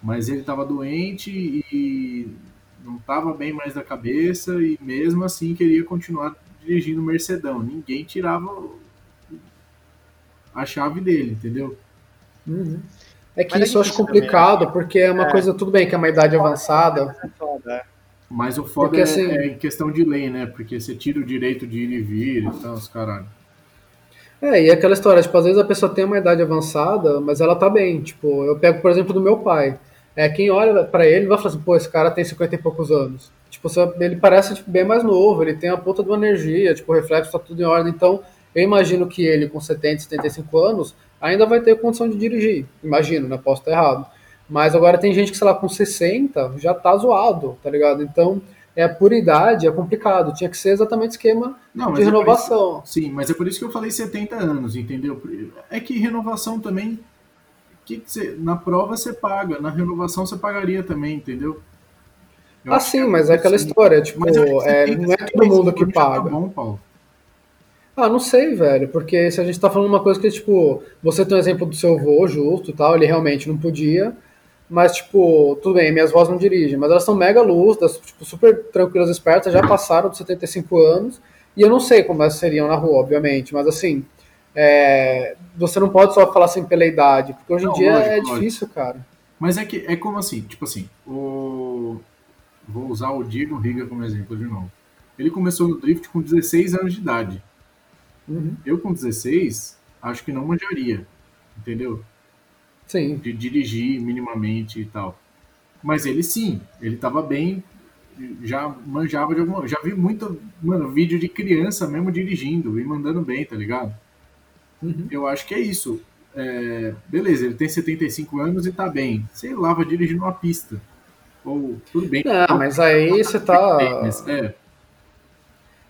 mas ele estava doente e não estava bem mais da cabeça e mesmo assim queria continuar dirigindo o Mercedão. Ninguém tirava a chave dele, entendeu? Uhum. É que Mas isso eu acho complicado, também. porque é uma é. coisa, tudo bem que é uma idade avançada. É. Mas o foda porque, é, assim, é em questão de lei, né? Porque você tira o direito de ir e vir e tal, os caralho. É, e aquela história, tipo, às vezes a pessoa tem uma idade avançada, mas ela tá bem. Tipo, eu pego, por exemplo, do meu pai. É, quem olha para ele vai falar assim, pô, esse cara tem 50 e poucos anos. Tipo, ele parece tipo, bem mais novo, ele tem a puta de uma energia, tipo, o reflexo tá tudo em ordem. Então, eu imagino que ele, com 70, 75 anos, ainda vai ter condição de dirigir. Imagino, né? Posso estar errado. Mas agora tem gente que, sei lá, com 60 já tá zoado, tá ligado? Então, é por idade, é complicado. Tinha que ser exatamente esquema Não, de renovação. É isso, sim, mas é por isso que eu falei 70 anos, entendeu? É que renovação também. Que, que você, na prova você paga, na renovação você pagaria também, entendeu? Eu ah, sim, é mas é aquela história, tipo, é, não é todo mundo que paga. Tá bom, Paulo. Ah, não sei, velho, porque se a gente tá falando uma coisa que, tipo, você tem um exemplo do seu avô, justo e tal, ele realmente não podia, mas, tipo, tudo bem, minhas vozes não dirigem, mas elas são mega lúcidas, tipo, super tranquilas, espertas, já passaram dos 75 anos, e eu não sei como elas seriam na rua, obviamente, mas assim, é, você não pode só falar assim pela idade, porque hoje em não, dia lógico, é lógico. difícil, cara. Mas é que é como assim, tipo assim, o... vou usar o Diego Riga como exemplo de novo. Ele começou no drift com 16 anos de idade. Uhum. Eu com 16, acho que não manjaria, entendeu? Sim. de dirigir minimamente e tal. Mas ele sim, ele estava bem, já manjava de alguma. Já vi muito, mano, vídeo de criança mesmo dirigindo e mandando bem, tá ligado? Uhum. Eu acho que é isso. É, beleza, ele tem 75 anos e tá bem. Sei lá, vai dirigir numa pista. Ou tudo bem. Não, mas aí você tá. É.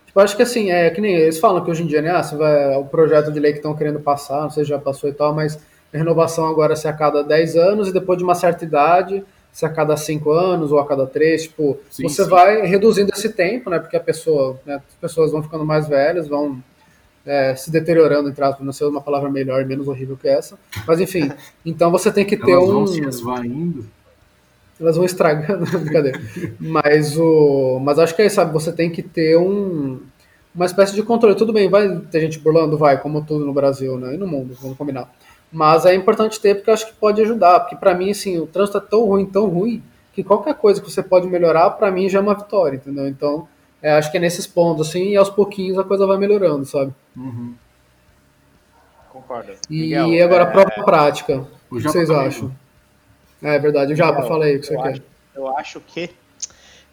Tipo, acho que assim, é que nem eles falam que hoje em dia, né? Ah, você vai, o projeto de lei que estão querendo passar, não sei se já passou e tal, mas renovação agora se a cada 10 anos e depois de uma certa idade se a cada 5 anos ou a cada 3, tipo, sim, você sim. vai reduzindo esse tempo, né, porque a pessoa, né, as pessoas vão ficando mais velhas, vão é, se deteriorando, entre aspas, não sei uma palavra melhor e menos horrível que essa, mas enfim, então você tem que ter Elas um... Vão se esvaindo. Elas vão estragando, brincadeira. mas, o... mas acho que é, sabe, você tem que ter um... uma espécie de controle. Tudo bem, vai ter gente burlando? Vai, como tudo no Brasil, né, e no mundo, vamos combinar. Mas é importante ter porque eu acho que pode ajudar. Porque para mim, assim, o trânsito é tão ruim, tão ruim, que qualquer coisa que você pode melhorar, para mim já é uma vitória, entendeu? Então, é, acho que é nesses pontos, assim, e aos pouquinhos a coisa vai melhorando, sabe? Uhum. Concordo. E Miguel, agora é... a própria prática. O, o que vocês acham? É verdade, o Japa, fala aí o que você acho, quer. Eu acho que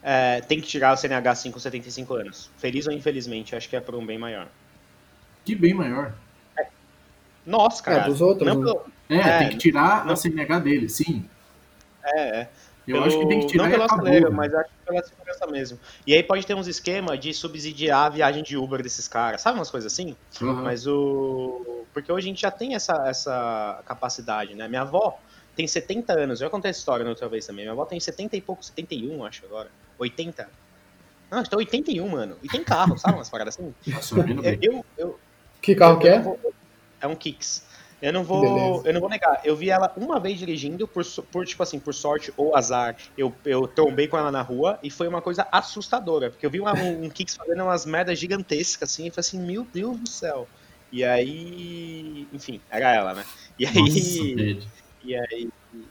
é, tem que tirar o CNH 5 com 75 anos. Feliz ou infelizmente, acho que é por um bem maior. Que bem maior? Nossa, cara. É, dos outros. Não, né? é, é, tem que tirar não, a CNH dele, sim. É, é. Eu pelo, acho que tem que tirar não pela acelera, mas acho que pela segurança mesmo. E aí pode ter uns esquemas de subsidiar a viagem de Uber desses caras, sabe umas coisas assim? Uhum. Mas o. Porque hoje a gente já tem essa, essa capacidade, né? Minha avó tem 70 anos, eu já contei essa história na outra vez também. Minha avó tem 70 e pouco, 71, acho agora. 80. Não, acho que 81, mano. E tem carro, sabe umas paradas assim? Eu, eu, eu, que carro que é? Vou, é um Kicks. Eu não vou, eu não vou negar. Eu vi ela uma vez dirigindo, por, por tipo assim, por sorte ou azar, eu, eu trombei com ela na rua e foi uma coisa assustadora. Porque eu vi uma, um, um Kicks fazendo umas merdas gigantescas, assim, e falei assim, meu Deus do céu. E aí, enfim, era ela, né? E aí. Nossa, e aí.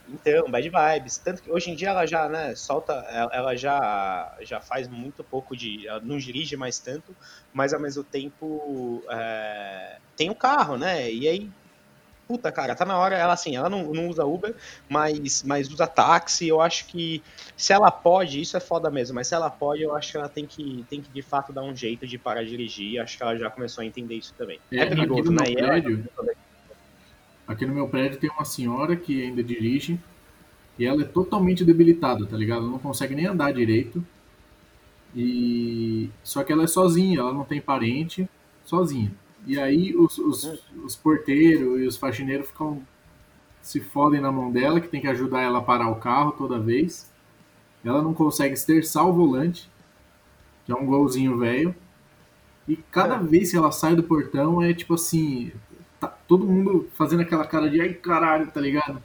Então, bad vibes. Tanto que hoje em dia ela já, né, solta, ela já, já faz muito pouco de. Ela não dirige mais tanto, mas ao mesmo tempo. É, tem o carro, né? E aí, puta, cara, tá na hora, ela assim, ela não, não usa Uber, mas, mas usa táxi, eu acho que se ela pode, isso é foda mesmo, mas se ela pode, eu acho que ela tem que, tem que de fato dar um jeito de parar de dirigir, acho que ela já começou a entender isso também. É, é perigoso, né? Prédio, ela... Aqui no meu prédio tem uma senhora que ainda dirige, e ela é totalmente debilitada, tá ligado? Ela não consegue nem andar direito, e só que ela é sozinha, ela não tem parente, sozinha. E aí os, os, os porteiros e os faxineiros ficam se fodem na mão dela, que tem que ajudar ela a parar o carro toda vez. Ela não consegue esterçar o volante, que é um golzinho velho. E cada é. vez que ela sai do portão é tipo assim, todo mundo fazendo aquela cara de ai caralho, tá ligado?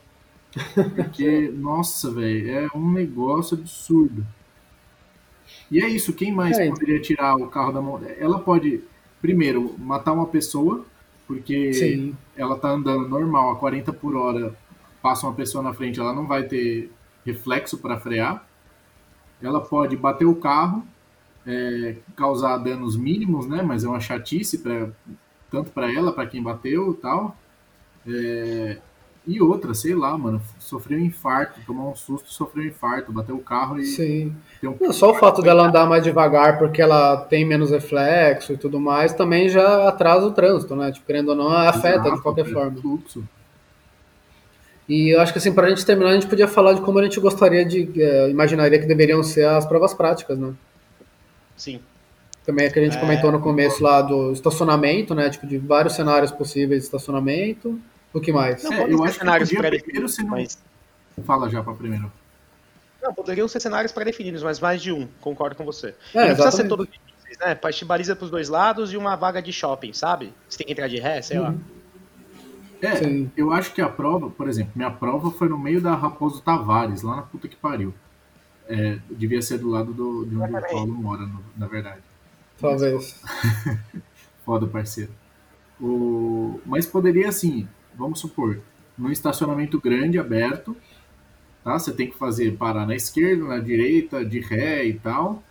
Porque, nossa, velho, é um negócio absurdo. E é isso, quem mais é, poderia tirar o carro da mão? Ela pode, primeiro, matar uma pessoa, porque Sim. ela tá andando normal a 40 por hora, passa uma pessoa na frente, ela não vai ter reflexo para frear. Ela pode bater o carro, é, causar danos mínimos, né? Mas é uma chatice pra, tanto para ela, para quem bateu, tal. É, e outra, sei lá, mano, sofreu um infarto, tomou um susto, sofreu um infarto, bateu o carro e. Sim. Um... Não, só o fato dela andar mais devagar porque ela tem menos reflexo e tudo mais também já atrasa o trânsito, né? Tipo, querendo ou não, afeta Exato, de qualquer forma. Fluxo. E eu acho que assim, para a gente terminar, a gente podia falar de como a gente gostaria de. É, imaginaria que deveriam ser as provas práticas, né? Sim. Também é que a gente é, comentou no começo lá do estacionamento, né? Tipo, de vários cenários possíveis de estacionamento. O que mais? Não, é, eu acho cenários que primeiro você não... Mas... Fala já para primeiro. Não, poderiam ser cenários pré-definidos, mas mais de um, concordo com você. É, não precisa ser todo difíceis, né? Baliza pros dois lados e uma vaga de shopping, sabe? Você tem que entrar de ré, sei uhum. lá. É, Sim. eu acho que a prova, por exemplo, minha prova foi no meio da Raposo Tavares, lá na puta que pariu. É, devia ser do lado do, de onde o Paulo mora, no, na verdade. Talvez. Foda, parceiro. O... Mas poderia, assim, vamos supor, num estacionamento grande, aberto, tá? Você tem que fazer parar na esquerda, na direita, de ré e tal.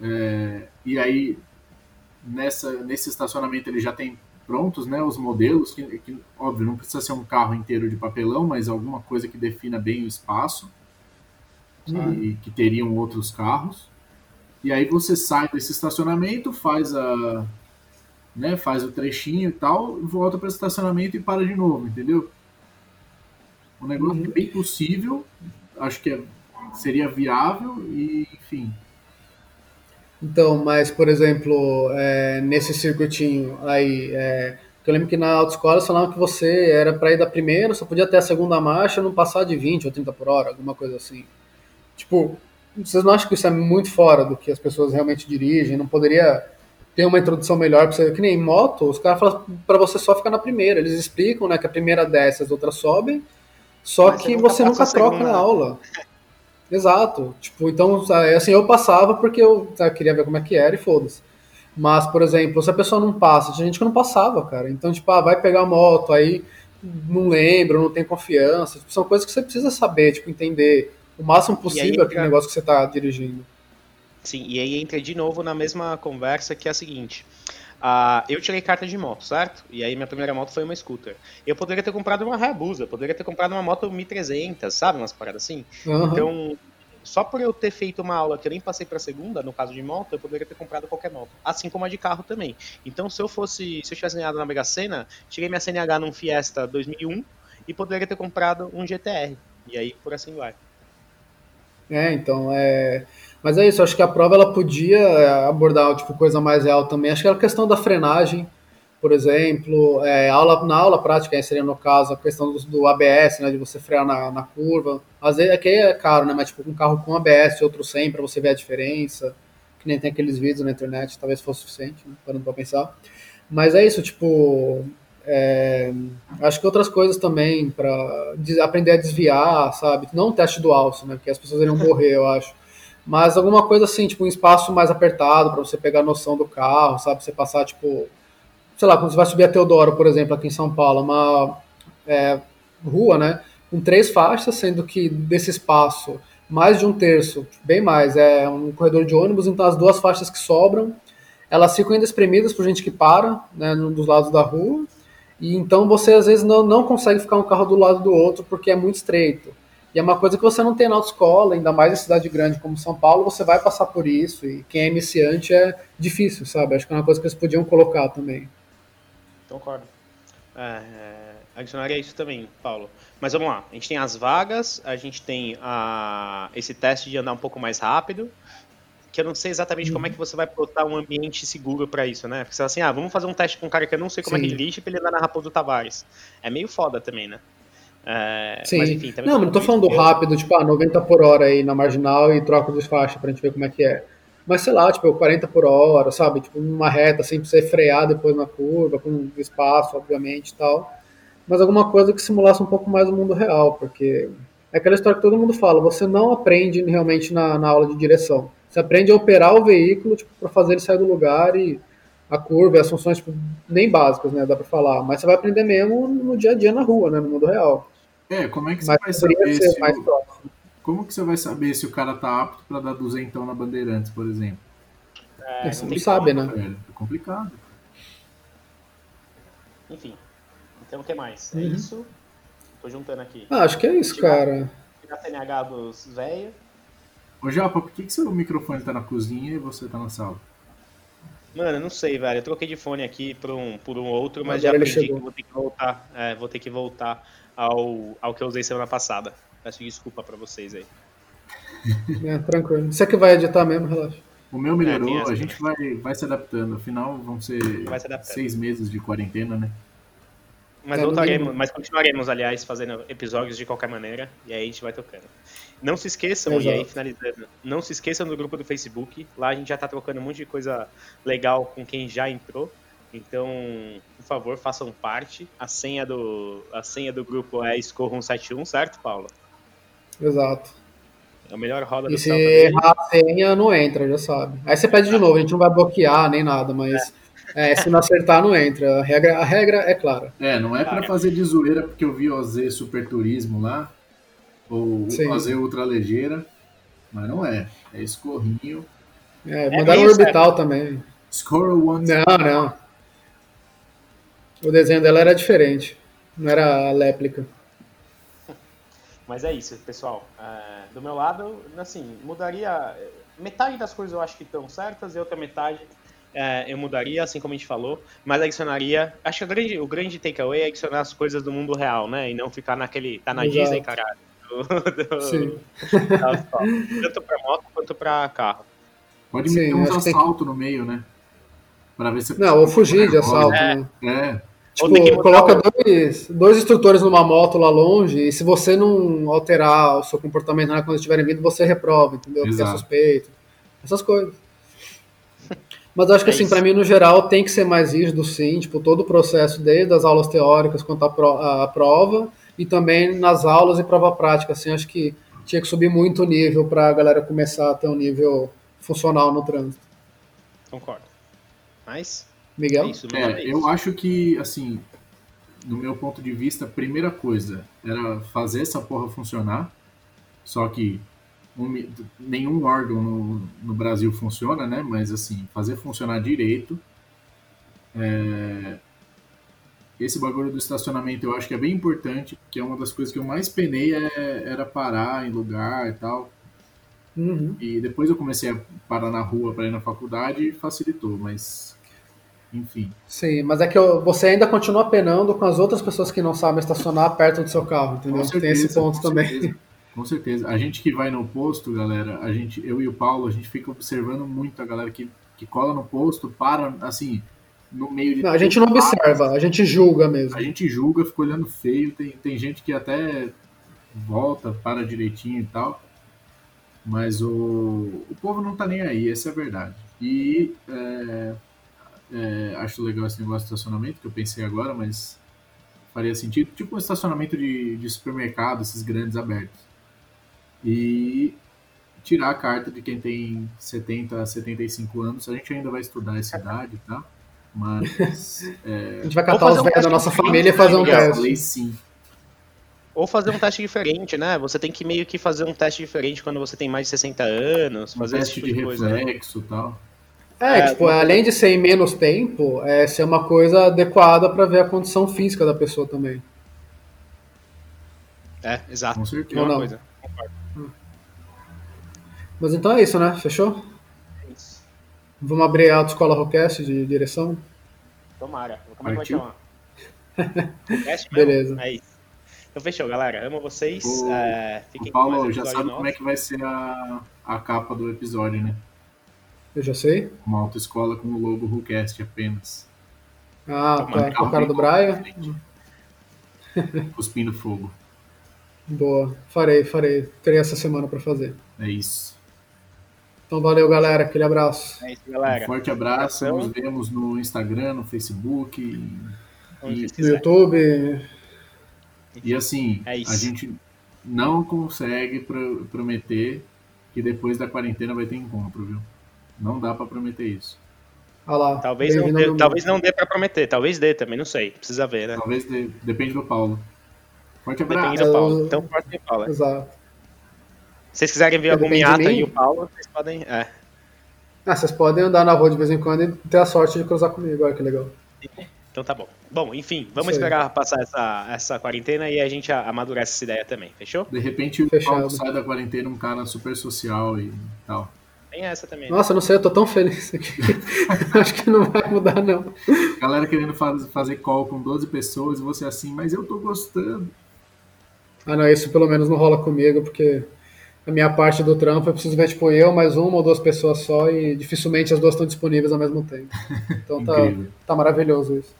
É, e aí, nessa, nesse estacionamento ele já tem prontos, né, os modelos, que, que, óbvio, não precisa ser um carro inteiro de papelão, mas alguma coisa que defina bem o espaço, e, que teriam outros carros. E aí você sai desse estacionamento, faz a, né, faz o trechinho e tal, volta para o estacionamento e para de novo, entendeu? Um negócio uhum. bem possível, acho que é, seria viável e, enfim. Então, mas, por exemplo, é, nesse circuitinho aí, é, eu lembro que na autoescola falavam que você era para ir da primeira, só podia ter a segunda marcha não passar de 20 ou 30 por hora, alguma coisa assim. Tipo, vocês não acham que isso é muito fora do que as pessoas realmente dirigem? Não poderia ter uma introdução melhor para você, que nem moto, os caras falam para você só ficar na primeira. Eles explicam, né, que a primeira desce, as outras sobem, só Mas que você nunca, você nunca troca na aula. Exato. Tipo, então, assim, eu passava porque eu sabe, queria ver como é que era e foda-se. Mas, por exemplo, se a pessoa não passa, tinha gente que não passava, cara. Então, tipo, ah, vai pegar a moto, aí não lembra, não tem confiança. Tipo, são coisas que você precisa saber, tipo, entender o máximo possível aquele negócio que você está dirigindo. Sim, e aí entra de novo na mesma conversa que é a seguinte. Uh, eu tirei carta de moto, certo? E aí minha primeira moto foi uma scooter. Eu poderia ter comprado uma Hayabusa, poderia ter comprado uma moto 1300, sabe? Umas paradas assim. Uhum. Então, só por eu ter feito uma aula que eu nem passei para segunda, no caso de moto, eu poderia ter comprado qualquer moto. Assim como a de carro também. Então, se eu fosse, se eu tivesse ganhado na Mega Sena, tirei minha CNH num Fiesta 2001 e poderia ter comprado um GTR. E aí, por assim vai. É, então, é... Mas é isso, acho que a prova ela podia é, abordar tipo, coisa mais real também. Acho que era a questão da frenagem, por exemplo, é, aula, na aula prática seria no caso a questão do, do ABS, né, de você frear na, na, curva. Às vezes aqui é caro, né, mas tipo um carro com ABS e outro sem para você ver a diferença. Que nem tem aqueles vídeos na internet, talvez fosse suficiente, né, parando para pensar. Mas é isso, tipo, é, acho que outras coisas também para aprender a desviar, sabe? Não o teste do alço, né? Porque as pessoas iriam morrer, eu acho. Mas alguma coisa assim, tipo um espaço mais apertado para você pegar a noção do carro, sabe? Você passar, tipo, sei lá, quando você vai subir a Teodoro, por exemplo, aqui em São Paulo, uma é, rua, né? Com três faixas, sendo que desse espaço, mais de um terço, bem mais, é um corredor de ônibus, então as duas faixas que sobram, elas ficam ainda espremidas por gente que para, né, dos lados da rua, e então você às vezes não, não consegue ficar um carro do lado do outro porque é muito estreito. E é uma coisa que você não tem na autoescola, ainda mais em cidade grande como São Paulo, você vai passar por isso. E quem é iniciante é difícil, sabe? Acho que é uma coisa que eles podiam colocar também. Concordo. É, é, adicionaria isso também, Paulo. Mas vamos lá. A gente tem as vagas, a gente tem a, esse teste de andar um pouco mais rápido. Que eu não sei exatamente como é que você vai botar um ambiente seguro para isso, né? Porque você fala assim, ah, vamos fazer um teste com um cara que eu não sei como Sim. é que ele lixa pra ele andar na Raposo Tavares. É meio foda também, né? É, Sim. Mas enfim, também não, mas não tô falando rápido, tipo, ah, 90 por hora aí na marginal e troca de faixa pra gente ver como é que é. Mas sei lá, tipo, 40 por hora, sabe? Tipo, numa reta, assim, pra você frear depois na curva, com espaço, obviamente e tal. Mas alguma coisa que simulasse um pouco mais o mundo real, porque é aquela história que todo mundo fala, você não aprende realmente na, na aula de direção. Você aprende a operar o veículo, tipo, pra fazer ele sair do lugar e a curva e as funções, tipo, nem básicas, né, dá pra falar. Mas você vai aprender mesmo no dia a dia na rua, né, no mundo real. É, como é que você Mas vai saber se mais o- próximo. como que você vai saber se o cara tá apto pra dar duzentão na Bandeirantes, por exemplo? é, É, você não sabe, né? Velho, é complicado. Enfim. Então o que mais? É Uhum. isso. Tô juntando aqui. Ah, acho que é isso, cara. Tirar a CNH dos velhos. Ô Japa, por que, que seu microfone tá na cozinha e você tá na sala? Mano, eu não sei, velho. Eu troquei de fone aqui por um, por um outro, mas já Agora ele aprendi que vou ter que voltar. é, vou ter que voltar ao, ao que eu usei semana passada. Peço desculpa pra vocês aí. É, tranquilo. Você que vai editar mesmo, relaxa. O meu É, melhorou, essa a gente vai, vai se adaptando. Afinal, vão ser se seis meses de quarentena, né? Mas É, no voltaremos, mas continuaremos, aliás, fazendo episódios de qualquer maneira. E aí a gente vai tocando. Não se esqueçam, e aí Exato. finalizando, não se esqueçam do grupo do Facebook. Lá a gente já tá trocando um monte de coisa legal com quem já entrou. Então, por favor, façam parte. A senha do, a senha do grupo é Escorram71, certo, Paulo? Exato. É o melhor roda E do se errar a senha, não entra, já sabe. Aí você pede de novo, a gente não vai bloquear nem nada, mas é, se não acertar, não entra. A regra, a regra é clara. É, não é pra Cara. fazer de zoeira porque eu vi o OZ Super Turismo lá, ou Sim. o OZ Ultra Ligeira, mas não é. É escorrinho. É, mandaram isso, orbital também. Squirrel One. Não, não. O desenho dela era diferente. Não era a réplica. Mas é isso, pessoal. É, do meu lado, assim, mudaria. Metade das coisas eu acho que estão certas, e outra metade é, eu mudaria, assim como a gente falou, mas adicionaria. Acho que o grande, o grande takeaway é adicionar as coisas do mundo real, né? E não ficar naquele. Tá na Exato. Disney, caralho. do- do- Sim. da- Tanto pra moto quanto pra carro. Pode Sim, meter uns acho que no meio, né? Pra ver se Não, ou fugir de assalto, É. né? É, que Tipo, coloca dois, dois instrutores numa moto lá longe e se você não alterar o seu comportamento na hora quando estiverem vindo, você reprova, entendeu? Porque é Exato. suspeito. Essas coisas. Mas eu acho que É assim, isso. pra mim, no geral, tem que ser mais rígido, sim, tipo, todo o processo, desde as aulas teóricas quanto à pro- à prova, e também nas aulas e prova prática, assim, acho que tinha que subir muito o nível pra galera começar a ter um nível funcional no trânsito. Concordo. Mas, é Miguel? isso. meu lado é, é eu isso. acho que, assim, no meu ponto de vista, a primeira coisa era fazer essa porra funcionar. Só que um nenhum órgão no, no Brasil funciona, né? Mas, assim, fazer funcionar direito. É, Esse bagulho do estacionamento eu acho que é bem importante, porque é uma das coisas que eu mais penei é- era parar em lugar e tal. Uhum. E depois eu comecei a parar na rua para ir na faculdade e facilitou, mas enfim. Sim, mas é que eu- você ainda continua penando com as outras pessoas que não sabem estacionar perto do seu carro, entendeu? Com Tem esse certeza, ponto também. certeza. Com certeza. A gente que vai no posto, galera, a gente, eu e o Paulo, a gente fica observando muito a galera que, que cola no posto, para assim, no meio de. Não, a gente não observa, a gente julga mesmo. A gente julga, fica olhando feio. Tem, tem gente que até volta, para direitinho e tal. Mas o, o povo não tá nem aí, essa é a verdade. E é, é, acho legal esse negócio de estacionamento, que eu pensei agora, mas faria sentido. Tipo um estacionamento de, de supermercado, esses grandes abertos. E tirar a carta de quem tem 70 a 75 anos. A gente ainda vai estudar essa idade, tá? Mas A gente vai Ou catar os um velhos da nossa família e fazer um né, eu teste. falei sim. Ou fazer um teste diferente, né? Você tem que meio que fazer um teste diferente quando você tem mais de 60 anos, Um fazer esse teste tipo de de né? reflexo e tal. É, É, tipo, além de ser em menos tempo, é ser uma coisa adequada para ver a condição física da pessoa também. É, exato. Com certeza. Mesma não. coisa. Concordo. Mas então é isso, né? Fechou? Isso. Vamos abrir a autoescola Rockcast de direção? Tomara. Como é que vai chamar? Beleza. É isso. Então fechou, galera. Amo vocês. O- É, O fiquem com mais Paulo um já sabe novo. como é que vai ser a, a capa do episódio, né? Eu já sei. Uma autoescola com o logo WhoCast apenas. Ah, Tomara tá. Com a cara do Brian. Cuspindo fogo. Boa. Farei, farei. Terei essa semana pra fazer. É isso. Então valeu, galera. Aquele abraço. É isso, Um galera. forte abraço. Nos vemos no Instagram, no Facebook. Vocês No. YouTube. E assim, É a gente não consegue pro- prometer que depois da quarentena vai ter encontro, viu? Não dá pra prometer isso. Ah lá. Talvez não, dê, talvez não dê pra prometer, talvez dê também, não sei. Precisa ver, né? Talvez de- depende do Paulo. Forte abraço. Depende do Paulo. Então, ser Paulo. Exato. Se vocês quiserem ver algum miata e o Paulo, vocês podem. É. Ah, vocês podem andar na rua de vez em quando e ter a sorte de cruzar comigo. Olha que legal. Então tá bom. Bom, enfim, vamos Isso aí. esperar passar essa, essa quarentena e a gente a- amadurece essa ideia também, fechou? De repente o Fechado. Paulo sai da quarentena um cara super social e tal. Tem essa também. né? Nossa, não sei, eu tô tão feliz aqui. Acho que não vai mudar, não. Galera querendo faz- fazer call com 12 pessoas e você assim, mas eu tô gostando. Ah, não, isso pelo menos não rola comigo, porque a minha parte do trampo eu preciso ver, tipo, eu mais uma ou duas pessoas só e dificilmente as duas estão disponíveis ao mesmo tempo. Então tá, tá maravilhoso isso.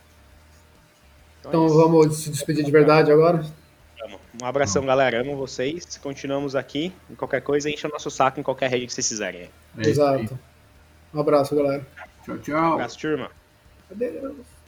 Então é isso. vamos se despedir de verdade agora? Um abração, galera. Amo vocês. Continuamos aqui. E qualquer coisa, encha o nosso saco em qualquer rede que vocês quiserem. É. Exato. Um abraço, galera. Tchau, Um tchau. abraço, turma. Adeus.